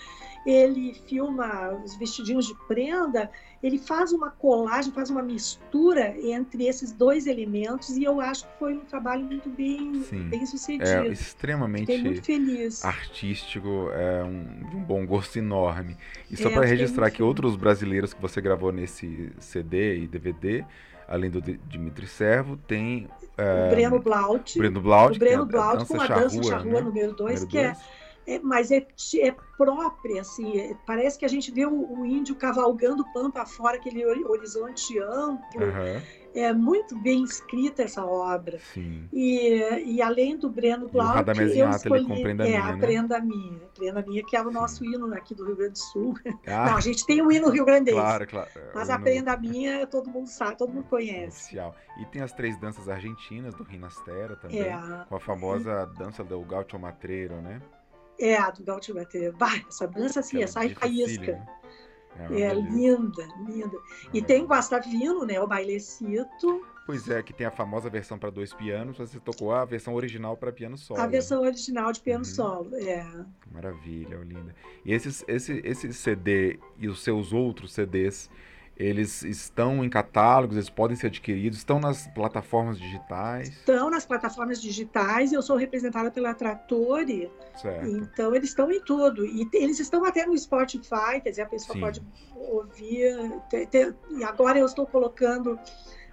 Speaker 2: ele filma os vestidinhos de prenda, ele faz uma colagem, faz uma mistura entre esses dois elementos e eu acho que foi um trabalho muito bem, bem sucedido.
Speaker 3: É extremamente
Speaker 2: Fiquei muito feliz.
Speaker 3: artístico, é um, de um bom gosto enorme. E só é, para registrar que outros brasileiros que você gravou nesse CD e DVD além do Dimitri Servo, tem
Speaker 2: é, o Breno Blaut.
Speaker 3: Breno Blaut,
Speaker 2: o Breno Blaut com a dança charrua, né? número 2, que é, é, mas é, é própria, assim, é, parece que a gente vê o, o índio cavalgando pampa fora, aquele horizonte amplo. Uhum. É muito bem escrita essa obra.
Speaker 3: Sim.
Speaker 2: E, e além do Breno Blaut, eu escolhi
Speaker 3: compreenda
Speaker 2: é,
Speaker 3: a
Speaker 2: minha, Aprenda né? Minha. Aprenda Minha, que é o nosso Sim. hino aqui do Rio Grande do Sul. Ah. Não, a gente tem o hino Rio Grandense.
Speaker 3: Claro, claro.
Speaker 2: Mas hino... Aprenda Minha, todo mundo sabe, todo mundo conhece.
Speaker 3: Oficial. E tem as três danças argentinas do Rinastera também, é. com a famosa dança do Gaucho Matreiro, né?
Speaker 2: É, a do Gaúcho Bater. Bah, essa dança assim, é sai faísca. É, é linda, linda. E é. tem Guastavino, né? O bailecito.
Speaker 3: Pois é, que tem a famosa versão para dois pianos. Você tocou a versão original para piano solo.
Speaker 2: A versão original de piano uhum. solo, é.
Speaker 3: Maravilha, Olinda. E esses, esse, esse CD e os seus outros CDs, eles estão em catálogos, eles podem ser adquiridos, estão nas plataformas digitais?
Speaker 2: Estão nas plataformas digitais, eu sou representada pela Trattori, certo. então eles estão em tudo. E eles estão até no Spotify, quer dizer, a pessoa Sim. pode ouvir. e agora eu estou colocando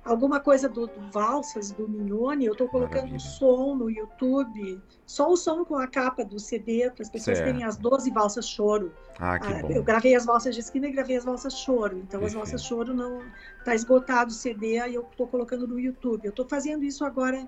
Speaker 2: alguma coisa do, do Valsas, do Mignone, eu estou colocando Maravilha. som no YouTube, só o som com a capa do CD, para as pessoas certo. terem as 12 valsas choro.
Speaker 3: Ah, que ah, bom.
Speaker 2: Eu gravei as valsas de esquina e gravei as valsas choro, então Perfeito. as valsas choro não está esgotado o CD, aí eu estou colocando no YouTube. Eu estou fazendo isso agora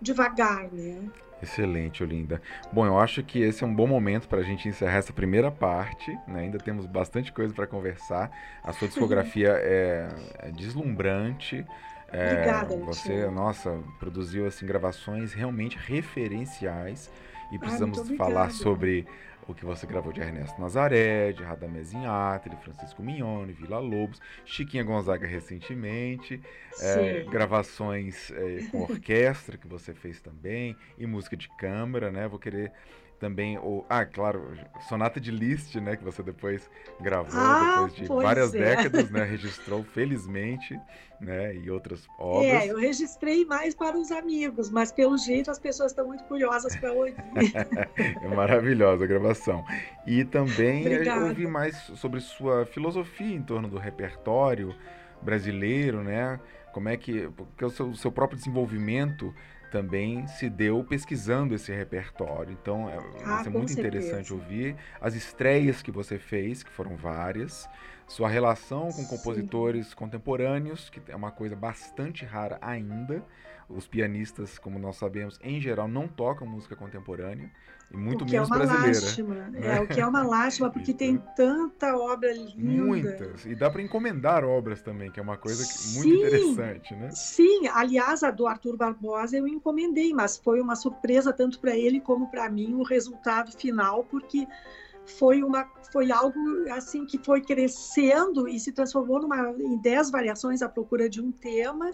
Speaker 2: devagar, né?
Speaker 3: Excelente, Olinda. Bom, eu acho que esse é um bom momento para a gente encerrar essa primeira parte. Né? Ainda temos bastante coisa para conversar. A sua discografia é, é deslumbrante.
Speaker 2: É, Obrigada,
Speaker 3: Você, nossa, produziu assim gravações realmente referenciais e precisamos
Speaker 2: Ai,
Speaker 3: falar sobre o que você gravou de Ernesto Nazaré, de Radamés Inhatli, Francisco Mignone, Vila Lobos, Chiquinha Gonzaga recentemente, é, gravações é, com orquestra que você fez também, e música de câmara, né? Vou querer também o ah claro sonata de Liszt né que você depois gravou
Speaker 2: ah,
Speaker 3: depois de várias é. décadas né registrou felizmente né e outras obras.
Speaker 2: é eu registrei mais para os amigos mas pelo jeito as pessoas estão muito curiosas para ouvir.
Speaker 3: É maravilhosa a gravação. E também eu ouvi mais sobre sua filosofia em torno do repertório brasileiro né? Como é que porque o seu, o seu próprio desenvolvimento também se deu pesquisando esse repertório. Então, é, ah, vai ser muito certeza. interessante ouvir as estreias que você fez, que foram várias, sua relação com compositores Sim. contemporâneos, que é uma coisa bastante rara ainda. Os pianistas, como nós sabemos, em geral não tocam música contemporânea e muito
Speaker 2: o
Speaker 3: menos é brasileira.
Speaker 2: Lástima. Né? É, o que é uma lástima, porque tem tanta obra linda.
Speaker 3: Muitas. E dá para encomendar obras também, que é uma coisa muito sim, interessante, né?
Speaker 2: Sim, aliás, a do Arthur Barbosa eu encomendei, mas foi uma surpresa tanto para ele como para mim o resultado final, porque foi uma foi algo assim que foi crescendo e se transformou numa, em dez variações à procura de um tema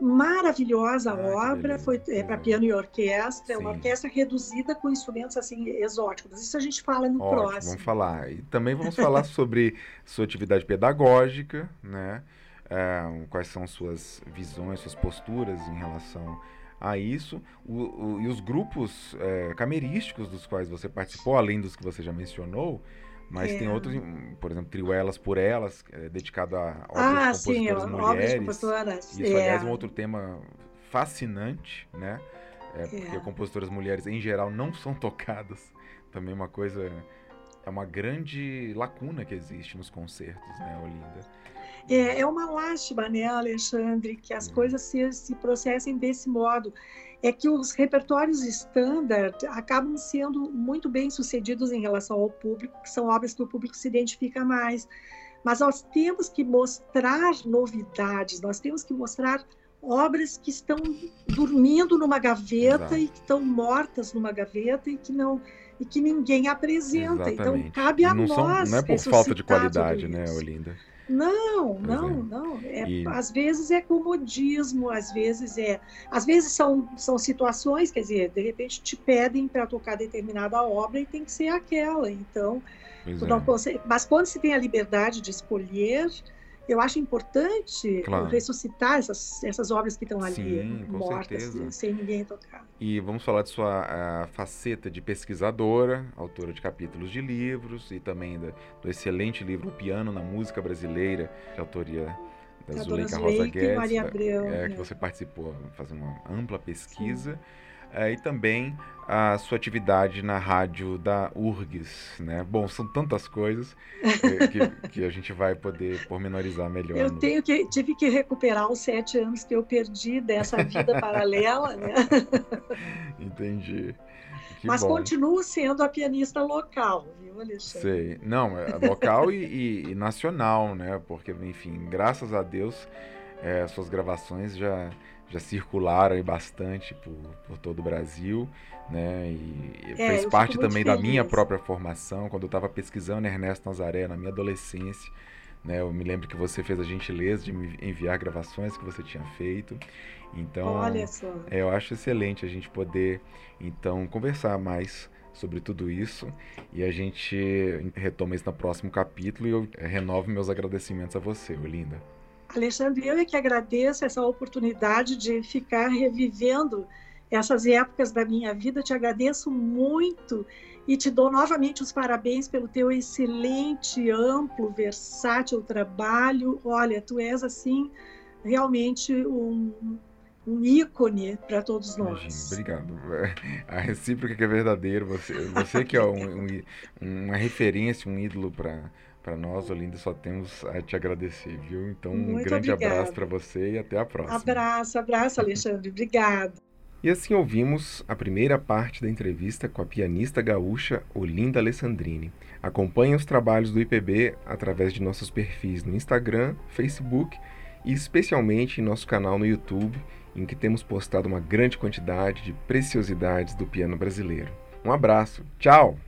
Speaker 2: maravilhosa ah, obra, foi é, para piano e orquestra, é uma orquestra reduzida com instrumentos assim exóticos. Isso a gente fala no Ótimo, próximo.
Speaker 3: Vamos falar. E também vamos falar sobre sua atividade pedagógica, né? É, quais são suas visões, suas posturas em relação a isso o, o, e os grupos é, camerísticos dos quais você participou, além dos que você já mencionou, mas é. tem outros, por exemplo, Trio Elas por Elas, é dedicado a obras
Speaker 2: ah,
Speaker 3: de sim, mulheres.
Speaker 2: de compositoras.
Speaker 3: Isso, é. aliás, é um outro tema fascinante, né? É, porque é. compositoras mulheres, em geral, não são tocadas. Também uma coisa... É uma grande lacuna que existe nos concertos, né, Olinda?
Speaker 2: É, é uma lástima, né, Alexandre, que as hum. coisas se, se processem desse modo é que os repertórios standard acabam sendo muito bem sucedidos em relação ao público, que são obras que o público se identifica mais. Mas nós temos que mostrar novidades, nós temos que mostrar obras que estão dormindo numa gaveta Exato. e que estão mortas numa gaveta e que não e que ninguém apresenta. Então, Exatamente. Então cabe a
Speaker 3: não
Speaker 2: nós.
Speaker 3: São, não é por falta de qualidade, né, Olinda?
Speaker 2: Não, não, é. não. É, e... Às vezes é comodismo, às vezes é. Às vezes são, são situações, quer dizer, de repente te pedem para tocar determinada obra e tem que ser aquela. Então, é. consegue, mas quando se tem a liberdade de escolher, eu acho importante claro. ressuscitar essas, essas obras que estão ali
Speaker 3: Sim,
Speaker 2: mortas,
Speaker 3: certeza.
Speaker 2: sem ninguém tocar.
Speaker 3: E vamos falar de sua faceta de pesquisadora, autora de capítulos de livros e também da, do excelente livro O Piano na Música Brasileira, de autoria da Zuleika Rosa Guedes,
Speaker 2: Maria Abreu,
Speaker 3: é,
Speaker 2: né?
Speaker 3: que você participou, fazendo uma ampla pesquisa. Sim é, e também a sua atividade na rádio da URGS, né? Bom, são tantas coisas que, que, que a gente vai poder pormenorizar melhor.
Speaker 2: Eu no... tenho que, tive que recuperar os sete anos que eu perdi dessa vida paralela, né?
Speaker 3: Entendi. Que
Speaker 2: Mas
Speaker 3: bom.
Speaker 2: continuo sendo a pianista local, viu, Alexandre?
Speaker 3: Sei. Não, é local e, e, e, nacional, né? Porque, enfim, graças a Deus, é, suas gravações já já circularam bastante por, por todo o Brasil, né? E é, fez parte também da minha própria formação, quando eu estava pesquisando Ernesto Nazaré na minha adolescência. Né, eu me lembro que você fez a gentileza de me enviar gravações que você tinha feito. Então,
Speaker 2: Olha só.
Speaker 3: É, eu acho excelente a gente poder então conversar mais sobre tudo isso e a gente retoma isso no próximo capítulo e eu renovo meus agradecimentos a você, Olinda.
Speaker 2: Alexandre, eu é que agradeço essa oportunidade de ficar revivendo essas épocas da minha vida. Te agradeço muito e te dou novamente os parabéns pelo teu excelente, amplo, versátil trabalho. Olha, tu és assim realmente um, um ícone para todos nós.
Speaker 3: Imagina, obrigado. A recíproca que é verdadeiro. Você, você que é um, um, uma referência, um ídolo para para nós, Olinda, só temos a te agradecer, viu? Então, um Muito grande obrigada. abraço para você e até a próxima.
Speaker 2: Abraço, abraço, Alexandre. Obrigado.
Speaker 3: E assim ouvimos a primeira parte da entrevista com a pianista gaúcha Olinda Alessandrini. Acompanhe os trabalhos do IPB através de nossos perfis no Instagram, Facebook e especialmente em nosso canal no YouTube, em que temos postado uma grande quantidade de preciosidades do piano brasileiro. Um abraço, tchau!